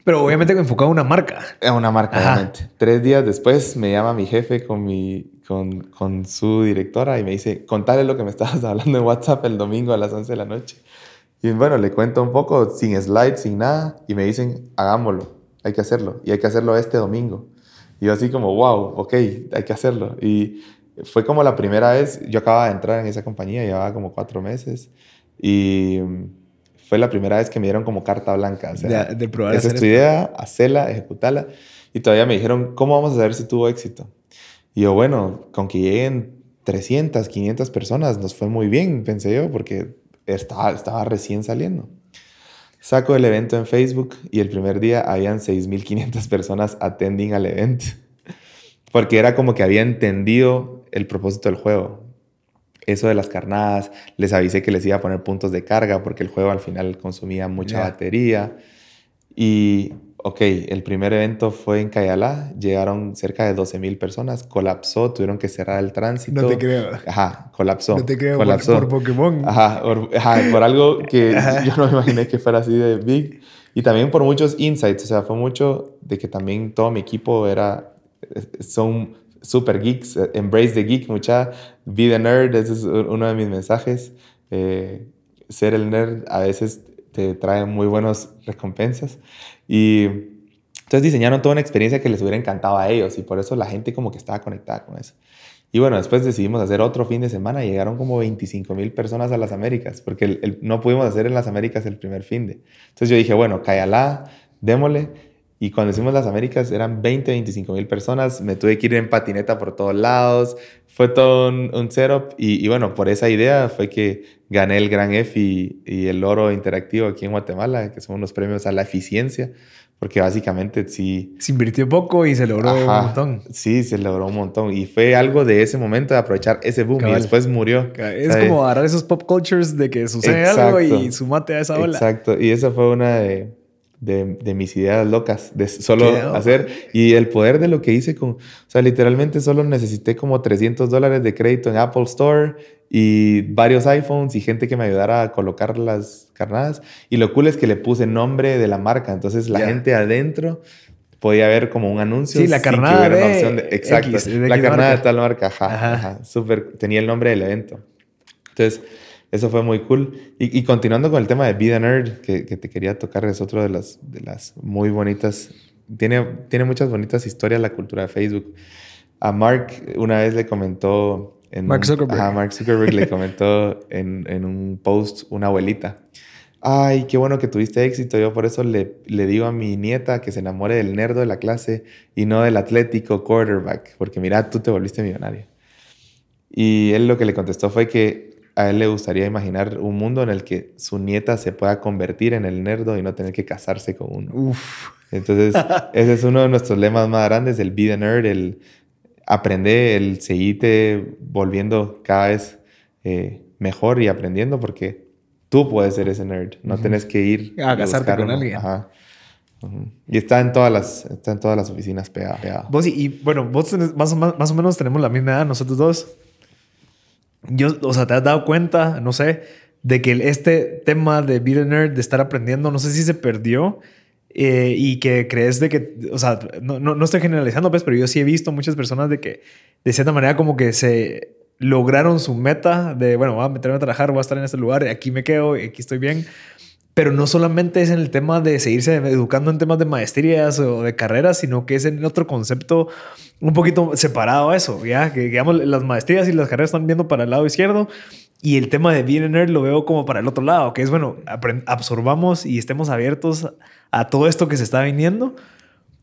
Pero obviamente enfocado a una marca. A una marca, obviamente. Tres días después me llama mi jefe con, mi, con, con su directora y me dice, contale lo que me estabas hablando en WhatsApp el domingo a las 11 de la noche. Y bueno, le cuento un poco, sin slides, sin nada, y me dicen, hagámoslo, hay que hacerlo, y hay que hacerlo este domingo. Y yo así como, wow, ok, hay que hacerlo. Y fue como la primera vez, yo acababa de entrar en esa compañía, llevaba como cuatro meses, y fue la primera vez que me dieron como carta blanca. O sea, de, probar esa es tu idea, hacerla, ejecutarla. Y todavía me dijeron, ¿cómo vamos a saber si tuvo éxito? Y yo, bueno, con que lleguen 300, 500 personas, nos fue muy bien, pensé yo, porque estaba, estaba recién saliendo. Saco el evento en Facebook y el primer día habían 6.500 personas attending al evento. Porque era como que había entendido el propósito del juego eso de las carnadas, les avisé que les iba a poner puntos de carga porque el juego al final consumía mucha batería. Y, ok, el primer evento fue en Cayalá, llegaron cerca de 12 mil personas, colapsó, tuvieron que cerrar el tránsito. No te creo. Ajá, colapsó. No te creo colapsó. Por, Pokémon. Ajá, por, algo que yo no me imaginé que fuera así de big. Y también por muchos insights, o sea, fue mucho de que también todo mi equipo era, son super geeks, eh, embrace the geek, mucha, be the nerd, ese es uno de mis mensajes. Eh, ser el nerd a veces te trae muy buenas recompensas. Y entonces diseñaron toda una experiencia que les hubiera encantado a ellos y por eso la gente como que estaba conectada con eso. Y bueno, después decidimos hacer otro fin de semana. Llegaron como 25 mil personas a las Américas, porque no pudimos hacer en las Américas el primer fin de. Entonces yo dije, bueno, cállala, démosle. Y cuando hicimos las Américas eran 20, 25 mil personas. Me tuve que ir en patineta por todos lados. Fue todo un, setup. Y, bueno, por esa idea fue que gané el Gran F y, y, el oro interactivo aquí en Guatemala, que son unos premios a la eficiencia. Porque básicamente sí. Se invirtió poco y se logró un montón. Sí, se logró un montón. Y fue algo de ese momento de aprovechar ese boom y después murió. Es como agarrar esos pop cultures de que sucede algo y sumate a esa ola. Exacto. Y esa fue una de de, mis ideas locas, de solo hacer. Y el poder de lo que hice con... O sea, literalmente solo necesité como 300 dólares de crédito en Apple Store y varios iPhones y gente que me ayudara a colocar las carnadas. Y lo cool es que le puse nombre de la marca. Entonces la gente adentro podía ver como un anuncio. Sí, la carnada de, Exacto. la carnada de tal marca. Ajá, ajá. Súper. Tenía el nombre del evento. Entonces eso fue muy cool. Y, continuando con el tema de Be Nerd, que, te quería tocar, es otro de las, de las muy bonitas. Tiene, tiene muchas bonitas historias la cultura de Facebook. A Mark una vez le comentó. En, Mark Zuckerberg. Mark Zuckerberg le comentó en, en, un post una abuelita. Ay, qué bueno que tuviste éxito. Yo por eso le, le digo a mi nieta que se enamore del nerdo de la clase y no del atlético quarterback. Porque mira, tú te volviste millonario. Y él lo que le contestó fue que a él le gustaría imaginar un mundo en el que su nieta se pueda convertir en el nerdo y no tener que casarse con uno. Uf. Entonces, ese es uno de nuestros lemas más grandes, el be the nerd, el aprender, el seguirte volviendo cada vez eh, mejor y aprendiendo porque tú puedes ser ese nerd, no tienes que ir a, casarte con alguien. Ajá. Y está en todas las, está en todas las oficinas pegada. Vos y, bueno, vos más, más o menos tenemos la misma edad, nosotros dos yo, o sea, te has dado cuenta, no sé, de que este tema de Be Nerd, de estar aprendiendo, no sé si se perdió eh, y que crees de que, o sea, no, no, no, estoy generalizando, pues, pero yo sí he visto muchas personas de que, de cierta manera, como que se lograron su meta de, bueno, voy a meterme a trabajar, voy a estar en este lugar, aquí me quedo, aquí estoy bien. Pero no solamente es en el tema de seguirse educando en temas de maestrías o de carreras, sino que es en otro concepto un poquito separado a eso, ya que digamos las maestrías y las carreras están viendo para el lado izquierdo y el tema de nerd lo veo como para el otro lado, que es bueno, absorbamos y estemos abiertos a todo esto que se está viniendo.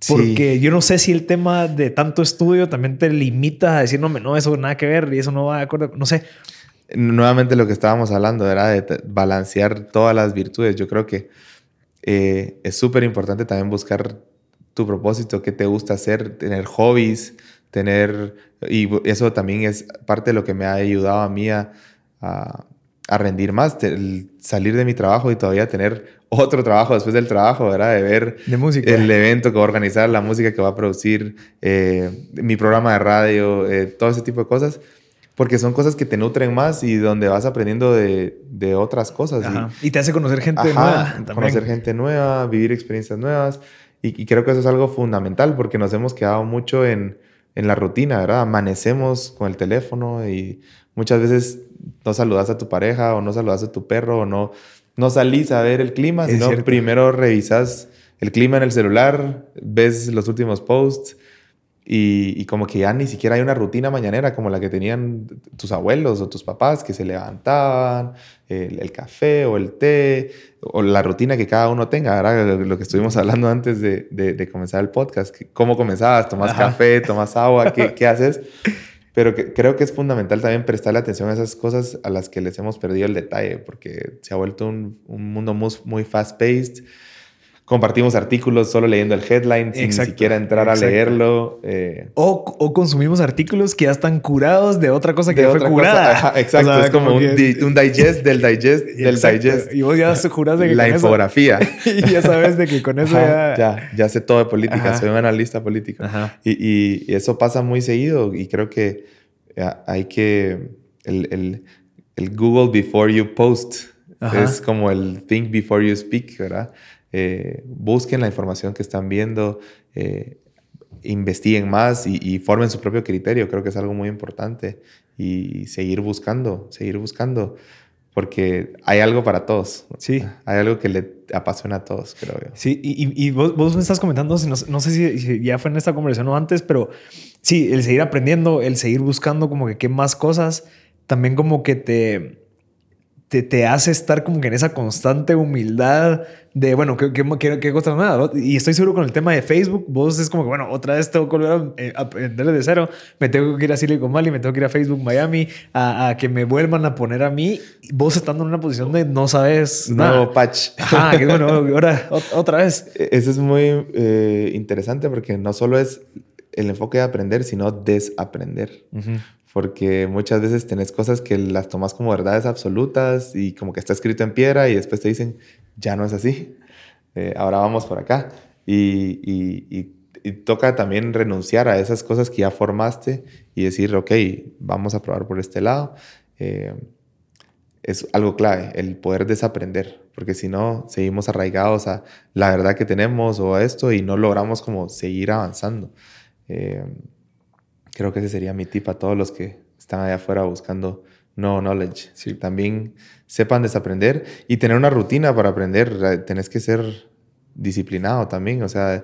Porque yo no sé si el tema de tanto estudio también te limita a decir, no, no, eso nada que ver y eso no va de acuerdo. No sé nuevamente lo que estábamos hablando era de balancear todas las virtudes. Yo creo que eh, es súper importante también buscar tu propósito, qué te gusta hacer, tener hobbies, tener, y eso también es parte de lo que me ha ayudado a mí a, a, rendir más, salir de mi trabajo y todavía tener otro trabajo después del trabajo, ¿verdad? De ver el evento que va a organizar, la música que va a producir, eh, mi programa de radio, eh, todo ese tipo de cosas porque son cosas que te nutren más y donde vas aprendiendo de, de otras cosas. Y, te hace conocer gente nueva. Conocer gente nueva, vivir experiencias nuevas. Y, creo que eso es algo fundamental porque nos hemos quedado mucho en, en, la rutina, ¿verdad? Amanecemos con el teléfono y muchas veces no saludas a tu pareja o no saludas a tu perro o no, no salís a ver el clima, sino primero revisas el clima en el celular, ves los últimos posts y, como que ya ni siquiera hay una rutina mañanera como la que tenían tus abuelos o tus papás que se levantaban, el, café o el té, o la rutina que cada uno tenga, ¿verdad? Lo que estuvimos hablando antes de, de, comenzar el podcast, cómo comenzabas, tomas café, tomas agua, ¿qué, qué haces. Pero creo que es fundamental también prestarle atención a esas cosas a las que les hemos perdido el detalle, porque se ha vuelto un, un mundo muy, muy fast-paced compartimos artículos solo leyendo el headline sin ni siquiera entrar a leerlo. Eh. O, o, consumimos artículos que ya están curados de otra cosa que ya fue curada. exacto, es como un, digest del digest del digest. Y vos ya juras de que La infografía. y ya sabes de que con eso ya... ya... Ya sé todo de política, soy un analista político. Y, y, eso pasa muy seguido y creo que eh, hay que... El, el, el Google before you post es como el think before you speak, ¿verdad? Eh, busquen la información que están viendo, eh, investiguen más y, formen su propio criterio. Creo que es algo muy importante. Y seguir buscando, seguir buscando, porque hay algo para todos. Sí. Hay algo que le apasiona a todos, creo yo. Sí, y, vos, me estás comentando, no, sé si, ya fue en esta conversación o antes, pero sí, el seguir aprendiendo, el seguir buscando como que qué más cosas, también como que te te, hace estar como que en esa constante humildad de, bueno, ¿qué, qué, qué, cosa nada? Y estoy seguro con el tema de Facebook, vos es como que, bueno, otra vez tengo que volver a eh, aprender de cero, me tengo que ir a Silicon Valley, me tengo que ir a Facebook Miami, a, que me vuelvan a poner a mí, vos estando en una posición de no sabes nada. Nuevo patch. Ah, qué bueno, ahora otra vez. E-, eso es muy eh, interesante porque no solo es el enfoque de aprender, sino desaprender porque muchas veces tenés cosas que las tomas como verdades absolutas y como que está escrito en piedra y después te dicen, ya no es así, eh, ahora vamos por acá. Y, y, toca también renunciar a esas cosas que ya formaste y decir, ok, vamos a probar por este lado. Eh, es algo clave, el poder desaprender, porque si no, seguimos arraigados a la verdad que tenemos o a esto y no logramos como seguir avanzando. Eh, Creo que ese sería mi tip a todos los que están allá afuera buscando no knowledge. Sí. También sepan desaprender y tener una rutina para aprender. Tenés que ser disciplinado también. O sea,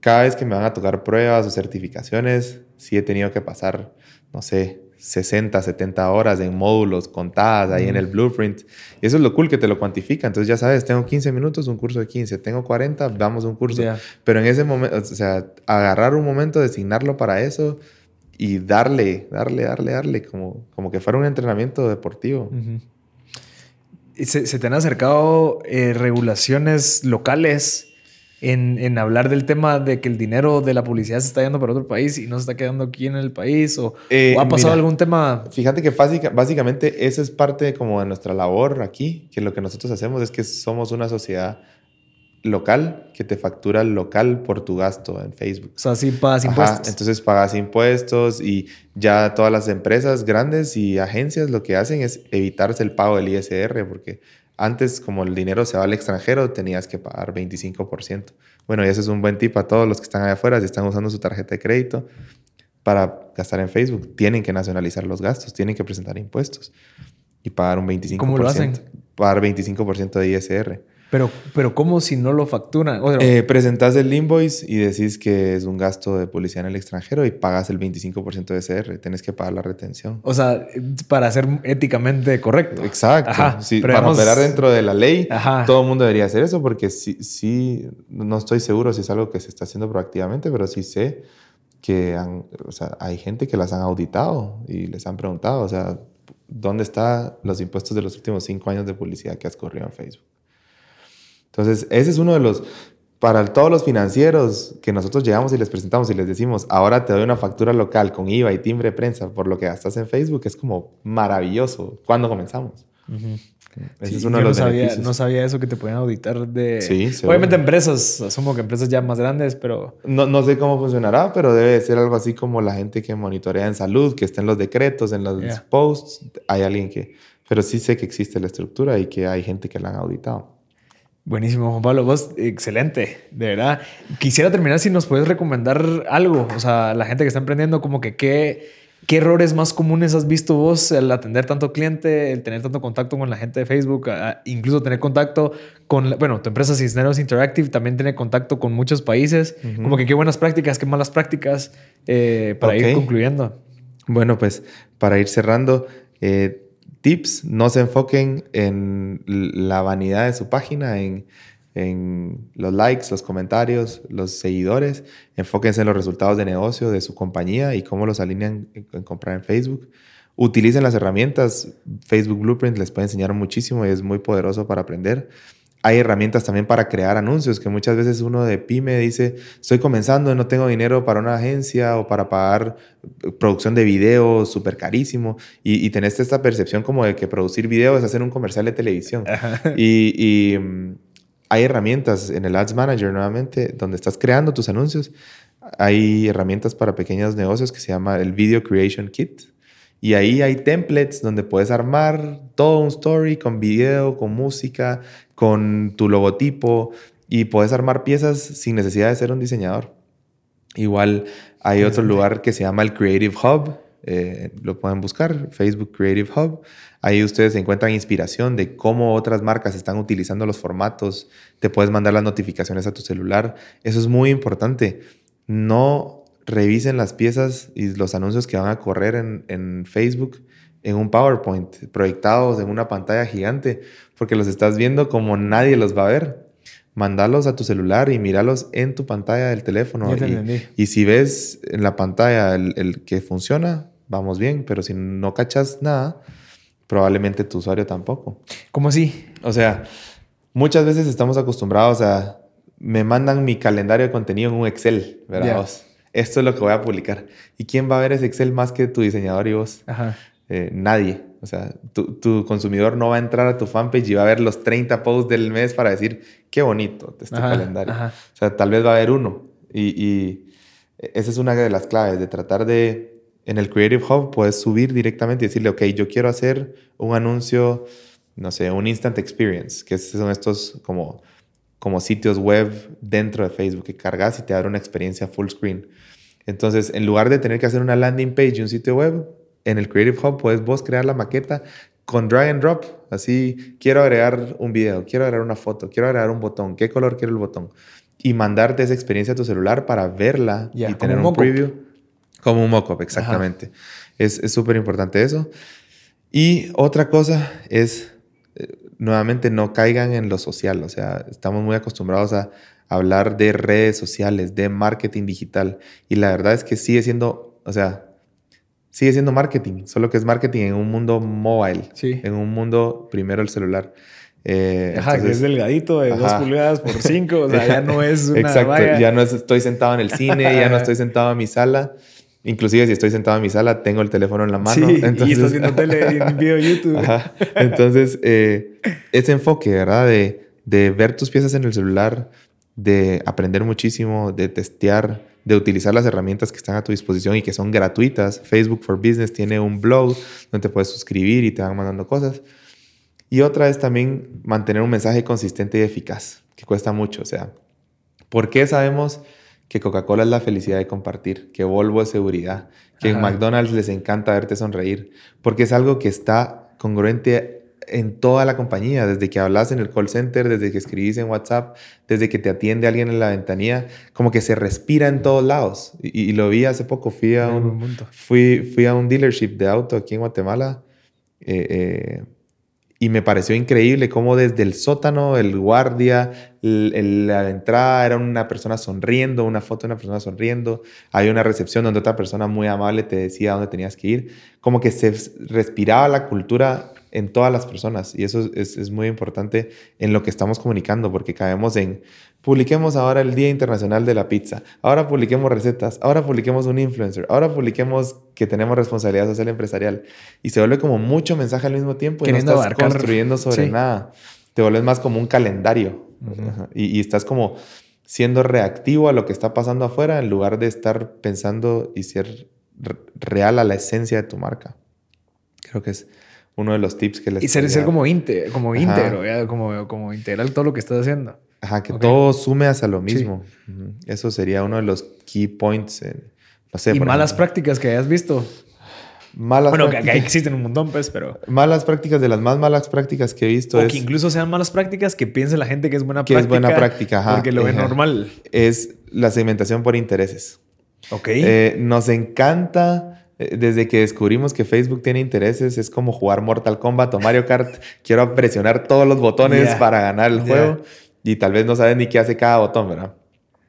cada vez que me van a tocar pruebas o certificaciones, sí he tenido que pasar, no sé, 60, 70 horas en módulos contadas ahí en el blueprint. Y eso es lo cool que te lo cuantifica. Entonces ya sabes, tengo 15 minutos, un curso de 15. Tengo 40, damos un curso. Pero en ese momento, o sea, agarrar un momento, designarlo para eso y darle, darle, darle, darle, como, como que fuera un entrenamiento deportivo. ¿Se, ¿Se, te han acercado eh, regulaciones locales en, en, hablar del tema de que el dinero de la publicidad se está yendo para otro país y no se está quedando aquí en el país? ¿O, eh, ha pasado algún tema? Fíjate que básicamente esa es parte como de nuestra labor aquí, que lo que nosotros hacemos es que somos una sociedad local que te factura local por tu gasto en Facebook. O sea, sí pagas impuestos. entonces pagas impuestos y ya todas las empresas grandes y agencias lo que hacen es evitarse el pago del ISR porque antes como el dinero se va al extranjero tenías que pagar 25%. Bueno, y ese es un buen tip a todos los que están allá afuera si están usando su tarjeta de crédito para gastar en Facebook. Tienen que nacionalizar los gastos, tienen que presentar impuestos y pagar un 25%. ¿Cómo lo hacen? Pagar 25% de ISR. Pero, pero ¿cómo si no lo facturan? Eh, presentas el invoice y decís que es un gasto de policía en el extranjero y pagas el 25% de SR. Tienes que pagar la retención. O sea, para ser éticamente correcto. Exacto. para operar dentro de la ley, todo el mundo debería hacer eso porque sí, sí, no estoy seguro si es algo que se está haciendo proactivamente, pero sí sé que o sea, hay gente que las han auditado y les han preguntado, o sea, ¿dónde están los impuestos de los últimos cinco años de publicidad que has corrido en Facebook? Entonces, ese es uno de los para todos los financieros que nosotros llegamos y les presentamos y les decimos, ahora te doy una factura local con IVA y timbre de prensa por lo que gastas en Facebook, es como maravilloso. ¿Cuándo comenzamos? Ese es uno de los no sabía, no sabía eso que te podían auditar de... Sí, Obviamente empresas, asumo que empresas ya más grandes, pero... No, no sé cómo funcionará, pero debe ser algo así como la gente que monitorea en salud, que está en los decretos, en los posts. Hay alguien que... Pero sí sé que existe la estructura y que hay gente que la han auditado. Buenísimo, Juan Pablo. Vos, excelente, de verdad. Quisiera terminar si nos puedes recomendar algo. O sea, la gente que está emprendiendo, como que qué, qué errores más comunes has visto vos al atender tanto cliente, el tener tanto contacto con la gente de Facebook, incluso tener contacto con, bueno, tu empresa Cisneros Interactive también tiene contacto con muchos países. Como que qué buenas prácticas, qué malas prácticas eh, para ir concluyendo. Bueno, pues para ir cerrando, eh, tips, no se enfoquen en la vanidad de su página, en, los likes, los comentarios, los seguidores. Enfóquense en los resultados de negocio de su compañía y cómo los alinean en, comprar en Facebook. Utilicen las herramientas. Facebook Blueprint les puede enseñar muchísimo y es muy poderoso para aprender hay herramientas también para crear anuncios, que muchas veces uno de pyme dice, estoy comenzando, no tengo dinero para una agencia o para pagar eh, producción de video súper carísimo. Y, y, tenés esta percepción como de que producir video es hacer un comercial de televisión. Y, y mm, hay herramientas en el Ads Manager nuevamente, donde estás creando tus anuncios. Hay herramientas para pequeños negocios que se llama el Video Creation Kit y ahí hay templates donde puedes armar todo un story con video, con música, con tu logotipo y puedes armar piezas sin necesidad de ser un diseñador. Igual hay otro lugar que se llama el Creative Hub. Eh, lo pueden buscar, Facebook Creative Hub. Ahí ustedes encuentran inspiración de cómo otras marcas están utilizando los formatos. Te puedes mandar las notificaciones a tu celular. Eso es muy importante. No revisen las piezas y los anuncios que van a correr en, Facebook en un PowerPoint, proyectados en una pantalla gigante, porque los estás viendo como nadie los va a ver. Mandalos a tu celular y míralos en tu pantalla del teléfono. Y, si ves en la pantalla el, que funciona, vamos bien, pero si no cachas nada, probablemente tu usuario tampoco. ¿Cómo así? O sea, muchas veces estamos acostumbrados a, me mandan mi calendario de contenido en un Excel, ¿verdad? esto es lo que voy a publicar. ¿Y quién va a ver ese Excel más que tu diseñador y vos? Eh, nadie. O sea, tu, consumidor no va a entrar a tu fanpage y va a ver los 30 posts del mes para decir, qué bonito este calendario. O sea, tal vez va a haber uno. Y, esa es una de las claves, de tratar de, en el Creative Hub puedes subir directamente y decirle, ok, yo quiero hacer un anuncio, no sé, un Instant Experience, que son estos como como sitios web dentro de Facebook que cargas y te da una experiencia full screen. Entonces, en lugar de tener que hacer una landing page y un sitio web, en el Creative Hub puedes vos crear la maqueta con drag and drop. Así, quiero agregar un video, quiero agregar una foto, quiero agregar un botón, qué color quiero el botón. Y mandarte esa experiencia a tu celular para verla y tener un, preview. Como un mockup, exactamente. Es súper importante eso. Y otra cosa es nuevamente no caigan en lo social. O sea, estamos muy acostumbrados a hablar de redes sociales, de marketing digital. Y la verdad es que sigue siendo, o sea, sigue siendo marketing, solo que es marketing en un mundo mobile, sí. en un mundo primero el celular. Eh, ajá, que es delgadito de dos pulgadas por cinco, o sea, ya no es una Exacto, ya no estoy sentado en el cine, ya no estoy sentado en mi sala. Inclusive si estoy sentado en mi sala, tengo el teléfono en la mano. Sí, entonces, y estás viendo tele y video YouTube. Entonces, eh, ese enfoque, ¿verdad? De, de ver tus piezas en el celular, de aprender muchísimo, de testear, de utilizar las herramientas que están a tu disposición y que son gratuitas. Facebook for Business tiene un blog donde te puedes suscribir y te van mandando cosas. Y otra es también mantener un mensaje consistente y eficaz, que cuesta mucho. O sea, ¿por qué sabemos que Coca-Cola es la felicidad de compartir, que Volvo es seguridad, que en McDonald's les encanta verte sonreír, porque es algo que está congruente en toda la compañía, desde que hablas en el call center, desde que escribís en WhatsApp, desde que te atiende alguien en la ventanilla, como que se respira en todos lados. Y, lo vi hace poco, fui a, un, fui, fui a un dealership de auto aquí en Guatemala. Eh, eh, y me pareció increíble cómo desde el sótano, el guardia, la entrada era una persona sonriendo, una foto de una persona sonriendo. Había una recepción donde otra persona muy amable te decía dónde tenías que ir. Como que se respiraba la cultura en todas las personas. Y eso es, es muy importante en lo que estamos comunicando, porque caemos en, publiquemos ahora el Día Internacional de la Pizza, ahora publiquemos recetas, ahora publiquemos un influencer, ahora publiquemos que tenemos responsabilidad social empresarial. Y se vuelve como mucho mensaje al mismo tiempo y no estás construyendo sobre nada. Te vuelves más como un calendario y, estás como siendo reactivo a lo que está pasando afuera en lugar de estar pensando y ser real a la esencia de tu marca. Creo que es uno de los tips que les Y ser, ser como, como íntegro, como, como integral todo lo que estás haciendo. Ajá, que todo sume hacia lo mismo. Eso sería uno de los key points. no sé, y malas prácticas que hayas visto. Malas bueno, que, existen un montón, pues, pero. Malas prácticas, de las más malas prácticas que he visto. O que incluso sean malas prácticas que piense la gente que es buena práctica. Que es buena práctica, ajá. Porque lo ve normal. Es la segmentación por intereses. Ok. Eh, nos encanta desde que descubrimos que Facebook tiene intereses, es como jugar Mortal Kombat o Mario Kart. Quiero presionar todos los botones para ganar el juego y tal vez no sabes ni qué hace cada botón, ¿verdad?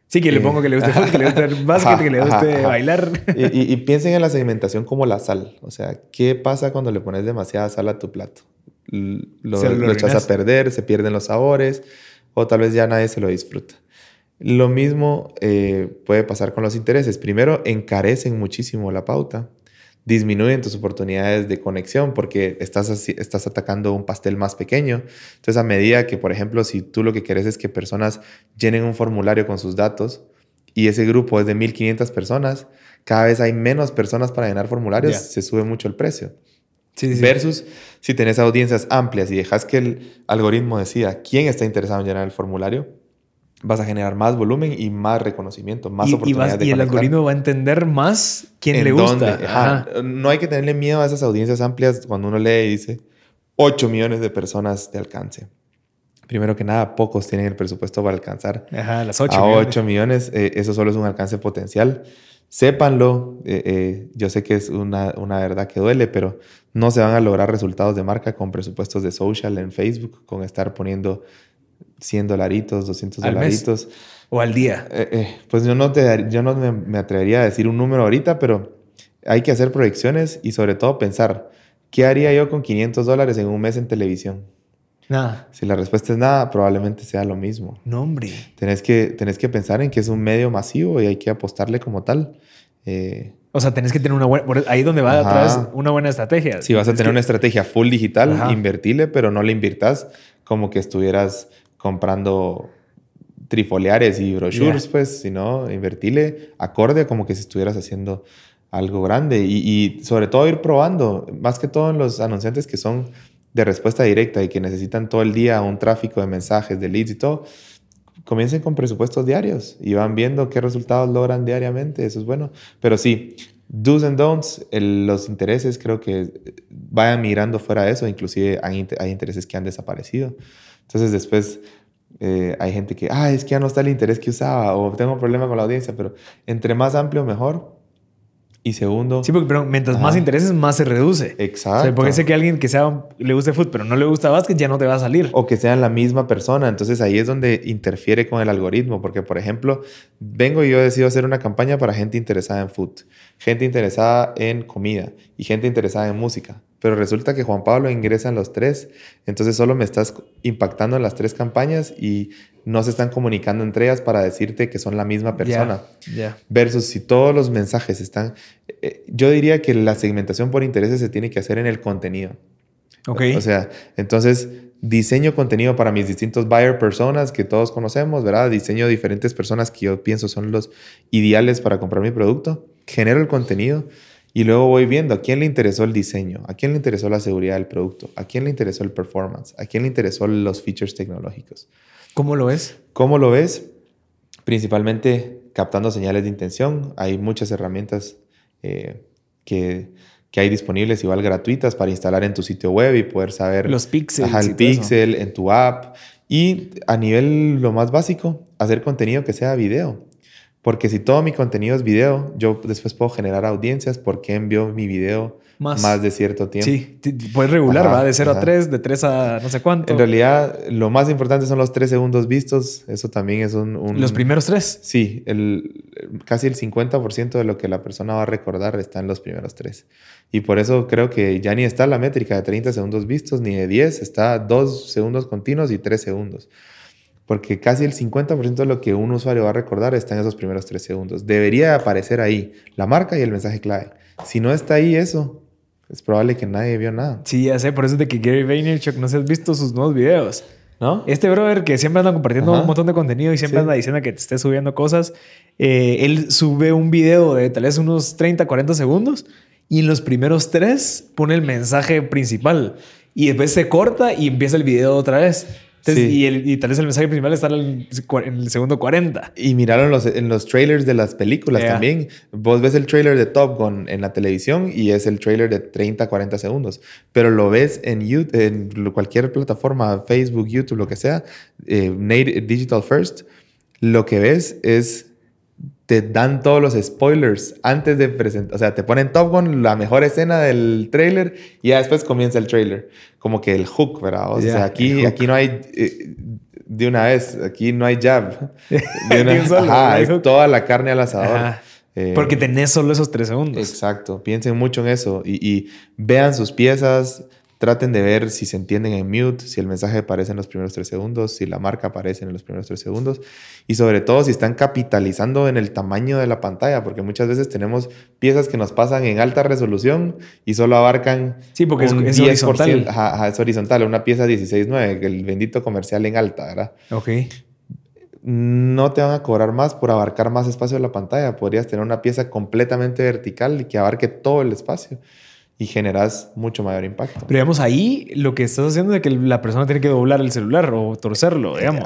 Sí, que le pongo que le guste que le guste básquet, que le guste bailar. Y, piensen en la segmentación como la sal. O sea, ¿qué pasa cuando le pones demasiada sal a tu plato? Lo, lo echas a perder, se pierden los sabores o tal vez ya nadie se lo disfruta. Lo mismo eh, puede pasar con los intereses. Primero, encarecen muchísimo la pauta disminuyen tus oportunidades de conexión porque estás, estás atacando un pastel más pequeño. Entonces, a medida que, por ejemplo, si tú lo que quieres es que personas llenen un formulario con sus datos y ese grupo es de 1500 personas, cada vez hay menos personas para llenar formularios, se sube mucho el precio. Versus si tenés audiencias amplias y dejas que el algoritmo decida quién está interesado en llenar el formulario, vas a generar más volumen y más reconocimiento, más oportunidades y, y el algoritmo va a entender más quién le gusta. No hay que tenerle miedo a esas audiencias amplias cuando uno lee y dice 8 millones de personas de alcance. Primero que nada, pocos tienen el presupuesto para alcanzar las 8 a 8 millones. Eh, eso solo es un alcance potencial. Sépanlo, eh, eh, yo sé que es una, una verdad que duele, pero no se van a lograr resultados de marca con presupuestos de social en Facebook, con estar poniendo 100 dolaritos, 200 dolaritos. O al día. Eh, eh, pues yo no, te, yo no me, atrevería a decir un número ahorita, pero hay que hacer proyecciones y sobre todo pensar, ¿qué haría yo con 500 dólares en un mes en televisión? Nada. Si la respuesta es nada, probablemente sea lo mismo. No, hombre. Tenés que, tenés que pensar en que es un medio masivo y hay que apostarle como tal. Eh, o sea, tenés que tener una buena. Ahí donde va atrás una buena estrategia. Si vas a tener una estrategia full digital, invertirle, pero no le inviertas como que estuvieras comprando trifoliares y brochures, pues, sino invertirle acorde como que si estuvieras haciendo algo grande y, sobre todo ir probando, más que todo en los anunciantes que son de respuesta directa y que necesitan todo el día un tráfico de mensajes, de leads y todo, comiencen con presupuestos diarios y van viendo qué resultados logran diariamente, eso es bueno. Pero sí, do's and don'ts, los intereses creo que vayan mirando fuera de eso, inclusive hay, hay intereses que han desaparecido. Entonces después eh, hay gente que, ah, es que ya no está el interés que usaba o tengo un problema con la audiencia, pero entre más amplio mejor. Y segundo... Sí, porque pero mientras más intereses, más se reduce. Exacto. O sea, porque sé que alguien que sea, le guste fútbol, pero no le gusta básquet, ya no te va a salir. O que sean la misma persona. Entonces ahí es donde interfiere con el algoritmo. Porque, por ejemplo, vengo y yo decido hacer una campaña para gente interesada en food, gente interesada en comida y gente interesada en música pero resulta que Juan Pablo ingresa en los tres, entonces solo me estás impactando en las tres campañas y no se están comunicando entre ellas para decirte que son la misma persona. Versus si todos los mensajes están... Eh, yo diría que la segmentación por intereses se tiene que hacer en el contenido. Ok. O sea, entonces diseño contenido para mis distintos buyer personas que todos conocemos, ¿verdad? Diseño diferentes personas que yo pienso son los ideales para comprar mi producto. Genero el contenido y luego voy viendo a quién le interesó el diseño, a quién le interesó la seguridad del producto, a quién le interesó el performance, a quién le interesó los features tecnológicos. ¿Cómo lo ves? ¿Cómo lo ves? Principalmente captando señales de intención. Hay muchas herramientas eh, que, que, hay disponibles, igual gratuitas, para instalar en tu sitio web y poder saber... Los píxeles. el pixel en tu app. Y a nivel lo más básico, hacer contenido que sea video. Porque si todo mi contenido es video, yo después puedo generar audiencias porque envío mi video más, de cierto tiempo. Sí, puedes regular, va de 0 a 3, de 3 a no sé cuánto. En realidad, lo más importante son los 3 segundos vistos. Eso también es un... ¿Los primeros 3? Sí, el, casi el 50% de lo que la persona va a recordar está en los primeros 3. Y por eso creo que ya ni está la métrica de 30 segundos vistos, ni de 10, está 2 segundos continuos y 3 segundos. Porque casi el 50% de lo que un usuario va a recordar está en esos primeros tres segundos. Debería aparecer ahí la marca y el mensaje clave. Si no está ahí eso, es probable que nadie vio nada. Sí, ya sé, por eso es de que Gary Vaynerchuk no se has visto sus nuevos videos. ¿No? Este brother que siempre anda compartiendo un montón de contenido y siempre anda diciendo que te esté subiendo cosas, eh, él sube un video de tal vez unos 30, 40 segundos y en los primeros tres pone el mensaje principal y después se corta y empieza el video otra vez. Y, tal vez el mensaje principal está en el, segundo 40. Y miraron los, en los trailers de las películas también. Vos ves el trailer de Top Gun en la televisión y es el trailer de 30, 40 segundos. Pero lo ves en, YouTube, en cualquier plataforma, Facebook, YouTube, lo que sea, eh, Digital First, lo que ves es te dan todos los spoilers antes de presentar. O sea, te ponen Top Gun, la mejor escena del trailer, y ya después comienza el trailer. Como que el hook, ¿verdad? O sea, aquí, aquí no hay. Eh, de una vez, aquí no hay jab. De una, ajá, es toda la carne al asador. Eh, Porque tenés solo esos tres segundos. Exacto. Piensen mucho en eso y, y vean sus piezas Traten de ver si se entienden en mute, si el mensaje aparece en los primeros tres segundos, si la marca aparece en los primeros tres segundos y sobre todo si están capitalizando en el tamaño de la pantalla, porque muchas veces tenemos piezas que nos pasan en alta resolución y solo abarcan sí, porque es, horizontal. es horizontal, una pieza 16.9, el bendito comercial en alta, ¿verdad? Ok. No te van a cobrar más por abarcar más espacio de la pantalla. Podrías tener una pieza completamente vertical y que abarque todo el espacio y generas mucho mayor impacto. Pero digamos, ahí lo que estás haciendo es que la persona tiene que doblar el celular o torcerlo, digamos.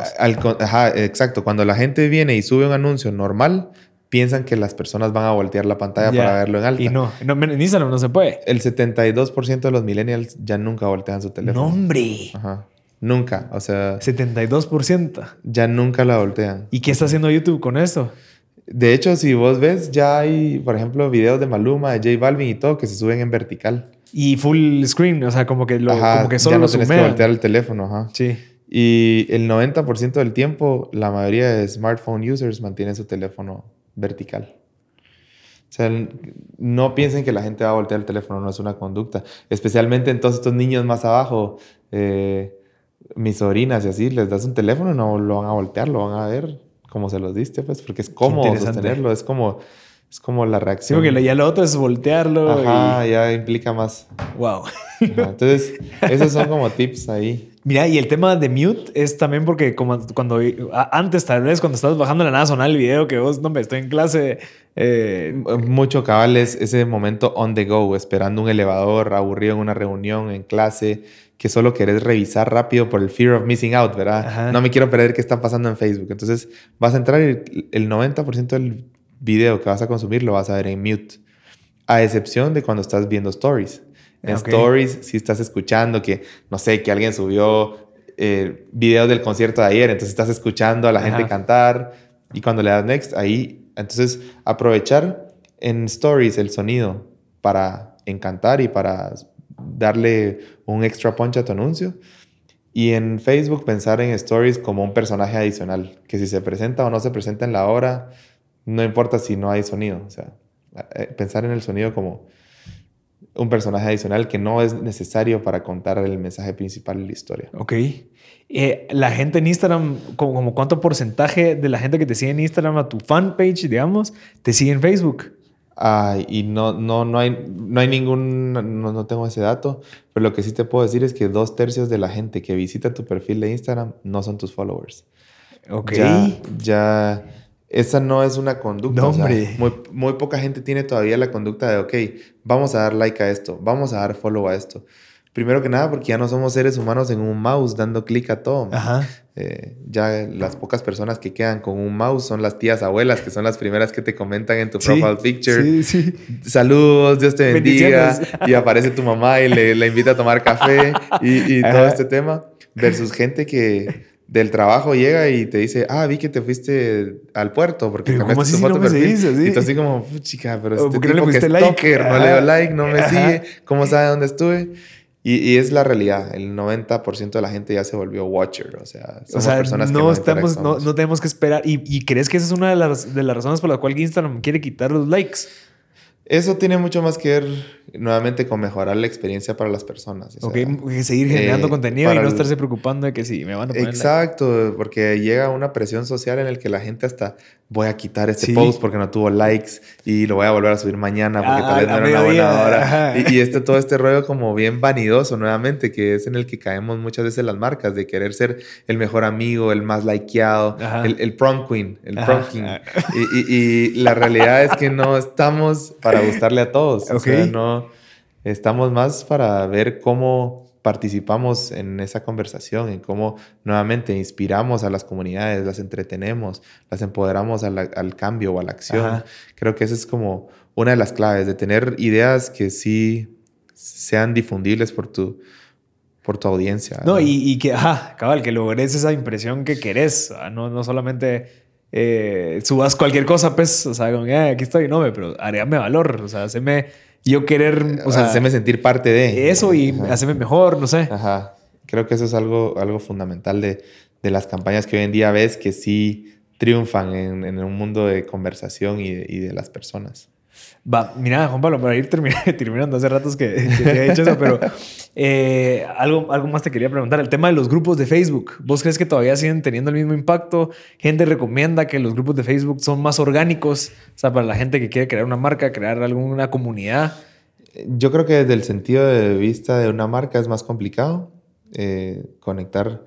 ajá, exacto. Cuando la gente viene y sube un anuncio normal, piensan que las personas van a voltear la pantalla para verlo en alta. Y no, no, en Instagram no se puede. El 72% de los millennials ya nunca voltean su teléfono. ¡No, hombre! Ajá. Nunca, o sea... 72%. Ya nunca la voltean. ¿Y qué está haciendo YouTube con esto? De hecho, si vos ves, ya hay, por ejemplo, videos de Maluma, de J Balvin y todo que se suben en vertical. Y full screen, o sea, como que, lo, como que solo ya no tienes que voltear el teléfono, ajá. Sí. Y el 90% del tiempo, la mayoría de smartphone users mantienen su teléfono vertical. O sea, no piensen que la gente va a voltear el teléfono, no es una conducta. Especialmente en todos estos niños más abajo, eh, mis sobrinas y así, les das un teléfono, no lo van a voltear, lo van a ver como se los diste, pues, porque es cómodo sostenerlo, es como, es como la reacción. Sí, porque ya lo otro es voltearlo. Ajá, ya implica más. Wow. entonces, esos son como tips ahí. Mira, y el tema de mute es también porque como cuando antes tal vez cuando estabas bajando la nada sonar el video que vos, no me estoy en clase. Eh, Mucho cabal es ese momento on the go, esperando un elevador, aburrido en una reunión, en clase que solo querés revisar rápido por el fear of missing out, ¿verdad? No me quiero perder qué está pasando en Facebook. Entonces vas a entrar y el 90% del video que vas a consumir lo vas a ver en mute, a excepción de cuando estás viendo stories. En stories, si estás escuchando que, no sé, que alguien subió eh, videos del concierto de ayer, entonces estás escuchando a la gente cantar y cuando le das next, ahí, entonces aprovechar en stories el sonido para encantar y para darle un extra punch a tu anuncio. Y en Facebook pensar en stories como un personaje adicional, que si se presenta o no se presenta en la hora, no importa si no hay sonido. O sea, eh, pensar en el sonido como un personaje adicional que no es necesario para contar el mensaje principal de la historia. Ok. Eh, la gente en Instagram, como, cuánto porcentaje de la gente que te sigue en Instagram a tu fanpage, digamos, te sigue en Facebook? Y no, no, no, hay, no hay ningún, no, no, tengo ese dato, pero lo que sí te puedo decir es que dos tercios de la gente que visita tu perfil de Instagram no son tus followers. Ok. Ya, esa no es una conducta. No, hombre. muy, muy poca gente tiene todavía la conducta de, ok, vamos a dar like a esto, vamos a dar follow a esto. Primero que nada, porque ya no somos seres humanos en un mouse dando clic a todo. Ajá. Eh, ya las pocas personas que quedan con un mouse son las tías abuelas, que son las primeras que te comentan en tu profile picture. Sí, sí. Saludos, Dios te bendiga. Y aparece tu mamá y le, le invita a tomar café y, y todo este tema. Versus gente que del trabajo llega y te dice, ah, vi que te fuiste al puerto porque cambiaste tu foto no perfil. Y tú así como, chica, pero este tipo no le que es like? no le doy like, no me sigue, ¿cómo sabe dónde estuve? Y, es la realidad, el 90% de la gente ya se volvió watcher, o sea, somos personas no que no estamos, no, no, tenemos que esperar. ¿Y, crees que esa es una de las, de las razones por las cuales Instagram quiere quitar los likes? Eso tiene mucho más que ver nuevamente con mejorar la experiencia para las personas. ok, seguir generando eh, contenido y no estarse preocupando de que sí, me van a poner Exacto, porque llega una presión social en el que la gente hasta voy a quitar este post porque no tuvo likes y lo voy a volver a subir mañana porque tal vez no era una buena hora. Y, este, todo este rollo como bien vanidoso nuevamente, que es en el que caemos muchas veces las marcas, de querer ser el mejor amigo, el más likeado, el, el, prom queen, el prom king. Y, y, la realidad es que no estamos para gustarle a todos. O sea, no estamos más para ver cómo participamos en esa conversación, en cómo nuevamente inspiramos a las comunidades, las entretenemos, las empoderamos al, cambio o a la acción. Creo que esa es como una de las claves, de tener ideas que sí sean difundibles por tu, por tu audiencia. No, Y, que, ajá, cabal, que logres esa impresión que querés, no, no solamente eh, subas cualquier cosa, pues, o sea, como, eh, aquí estoy, no, pero agregame valor, o sea, haceme yo querer, o sea, hacerme sentir parte de eso y hacerme mejor, no sé. Ajá. Creo que eso es algo, algo fundamental de, de las campañas que hoy en día ves que sí triunfan en, en un mundo de conversación y de, y de las personas. Va, mira, Juan Pablo, para ir terminando, hace ratos que, que te había dicho eso, pero eh, algo, algo más te quería preguntar. El tema de los grupos de Facebook. ¿Vos crees que todavía siguen teniendo el mismo impacto? Gente recomienda que los grupos de Facebook son más orgánicos, o sea, para la gente que quiere crear una marca, crear alguna comunidad. Yo creo que desde el sentido de vista de una marca es más complicado eh, conectar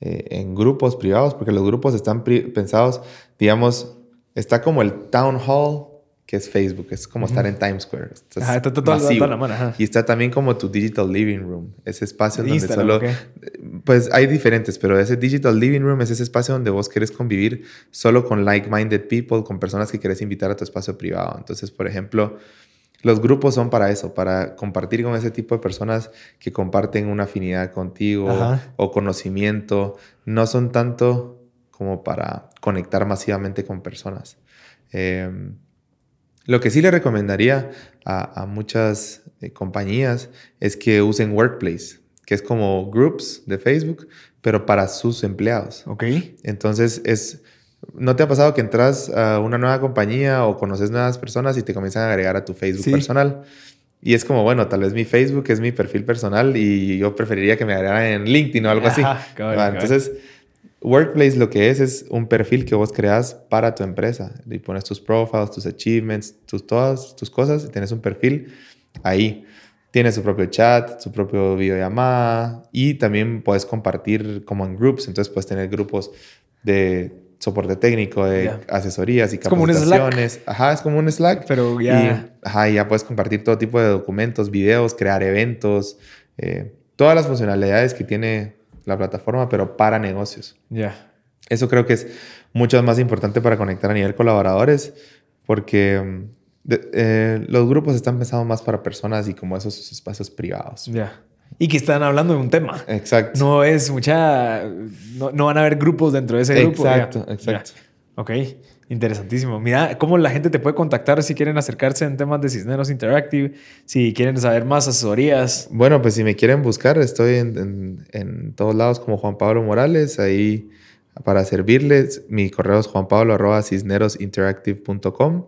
eh, en grupos privados, porque los grupos están pensados, digamos, está como el town hall que es Facebook, es como estar en Times Square. está, todo, la mano, Y está también como tu digital living room, ese espacio donde solo... Pues hay diferentes, pero ese digital living room es ese espacio donde vos querés convivir solo con like-minded people, con personas que querés invitar a tu espacio privado. Entonces, por ejemplo, los grupos son para eso, para compartir con ese tipo de personas que comparten una afinidad contigo o conocimiento. No son tanto como para conectar masivamente con personas. Eh, lo que sí le recomendaría a, muchas eh, compañías es que usen Workplace, que es como groups de Facebook, pero para sus empleados. Ok. Entonces es... ¿No te ha pasado que entras a una nueva compañía o conoces nuevas personas y te comienzan a agregar a tu Facebook personal? Y es como, bueno, tal vez mi Facebook es mi perfil personal y yo preferiría que me agregaran en LinkedIn o algo así. Entonces, Workplace lo que es es un perfil que vos creas para tu empresa y pones tus profiles, tus achievements, tus, todas tus cosas y tienes un perfil ahí. Tiene su propio chat, su propio videollamada y también puedes compartir como en groups. Entonces puedes tener grupos de soporte técnico, de asesorías y capacitaciones. Ajá, es como un Slack. Pero ya. ajá, ya puedes compartir todo tipo de documentos, videos, crear eventos, eh, todas las funcionalidades que tiene la plataforma, pero para negocios. Ya. Eso creo que es mucho más importante para conectar a nivel colaboradores, porque mm, eh, los grupos están pensados más para personas y como esos espacios privados. Ya. Y que están hablando de un tema. Exacto. No es mucha. No, van a haber grupos dentro de ese grupo. Exacto, exacto. Ok. Interesantísimo. Mira cómo la gente te puede contactar si quieren acercarse en temas de Cisneros Interactive, si quieren saber más asesorías. Bueno, pues si me quieren buscar, estoy en, todos lados como Juan Pablo Morales, ahí para servirles. Mi correo es juanpablo.cisnerosinteractive.com.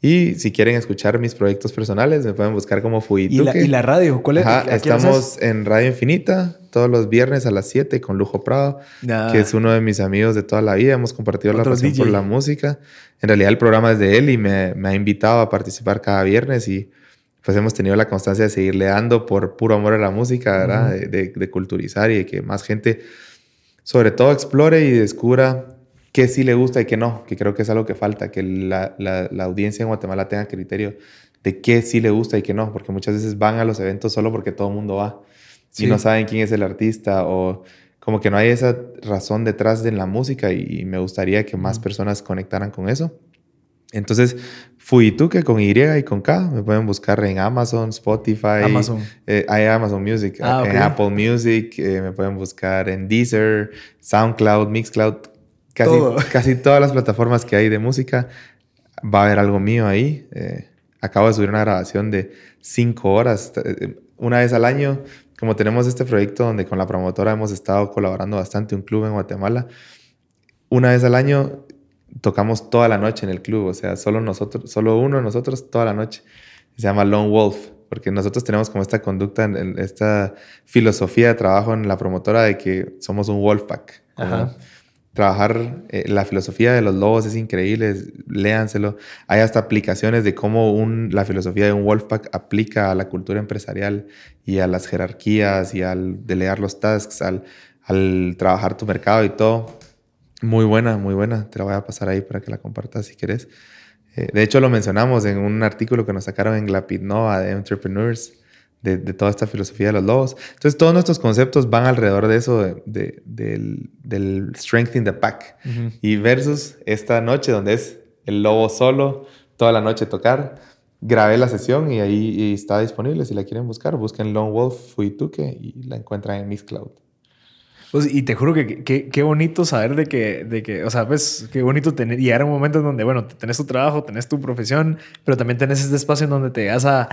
Y si quieren escuchar mis proyectos personales, me pueden buscar como Fuituque. ¿Y la, radio? ¿Cuál es? estamos en Radio Infinita todos los viernes a las 7 con Lujo Prado, que es uno de mis amigos de toda la vida. Hemos compartido la pasión por la música. En realidad el programa es de él y me, ha invitado a participar cada viernes y pues hemos tenido la constancia de seguirle dando por puro amor a la música, ¿verdad? de, culturizar y de que más gente sobre todo explore y descubra qué sí le gusta y qué no, que creo que es algo que falta, que la, la, audiencia en Guatemala tenga criterio de qué sí le gusta y qué no, porque muchas veces van a los eventos solo porque todo el mundo va y no saben quién es el artista o como que no hay esa razón detrás de la música y, me gustaría que más personas conectaran con eso. Entonces, que con Y y con K. Me pueden buscar en Amazon, Spotify. Amazon. Eh, hay Amazon Music, ah, en Apple Music. Eh, me pueden buscar en Deezer, SoundCloud, Mixcloud casi, casi todas las plataformas que hay de música, va a haber algo mío ahí. Eh, acabo de subir una grabación de cinco horas, eh, una vez al año. Como tenemos este proyecto donde con la promotora hemos estado colaborando bastante, un club en Guatemala, una vez al año tocamos toda la noche en el club, o sea, solo nosotros, solo uno de nosotros toda la noche. Se llama Lone Wolf, porque nosotros tenemos como esta conducta, esta filosofía de trabajo en la promotora de que somos un wolf pack. Ajá trabajar eh, la filosofía de los lobos es increíble, léanselo. Hay hasta aplicaciones de cómo la filosofía de un Wolfpack aplica a la cultura empresarial y a las jerarquías y al delegar los tasks, al, al trabajar tu mercado y todo. Muy buena, muy buena. Te la voy a pasar ahí para que la compartas si quieres. Eh, de hecho, lo mencionamos en un artículo que nos sacaron en Glapid Nova de Entrepreneurs de, toda esta filosofía de los lobos. Entonces, todos nuestros conceptos van alrededor de eso, de, del, del, strength in the pack. Y versus esta noche donde es el lobo solo, toda la noche tocar. Grabé la sesión y ahí está disponible. Si la quieren buscar, busquen Lone Wolf Fuituke y la encuentran en Miss Cloud. Pues, y te juro que qué bonito saber de que, de que, o sea, pues qué bonito tener, y era un momento en donde, bueno, tenés tu trabajo, tenés tu profesión, pero también tenés este espacio en donde te vas a,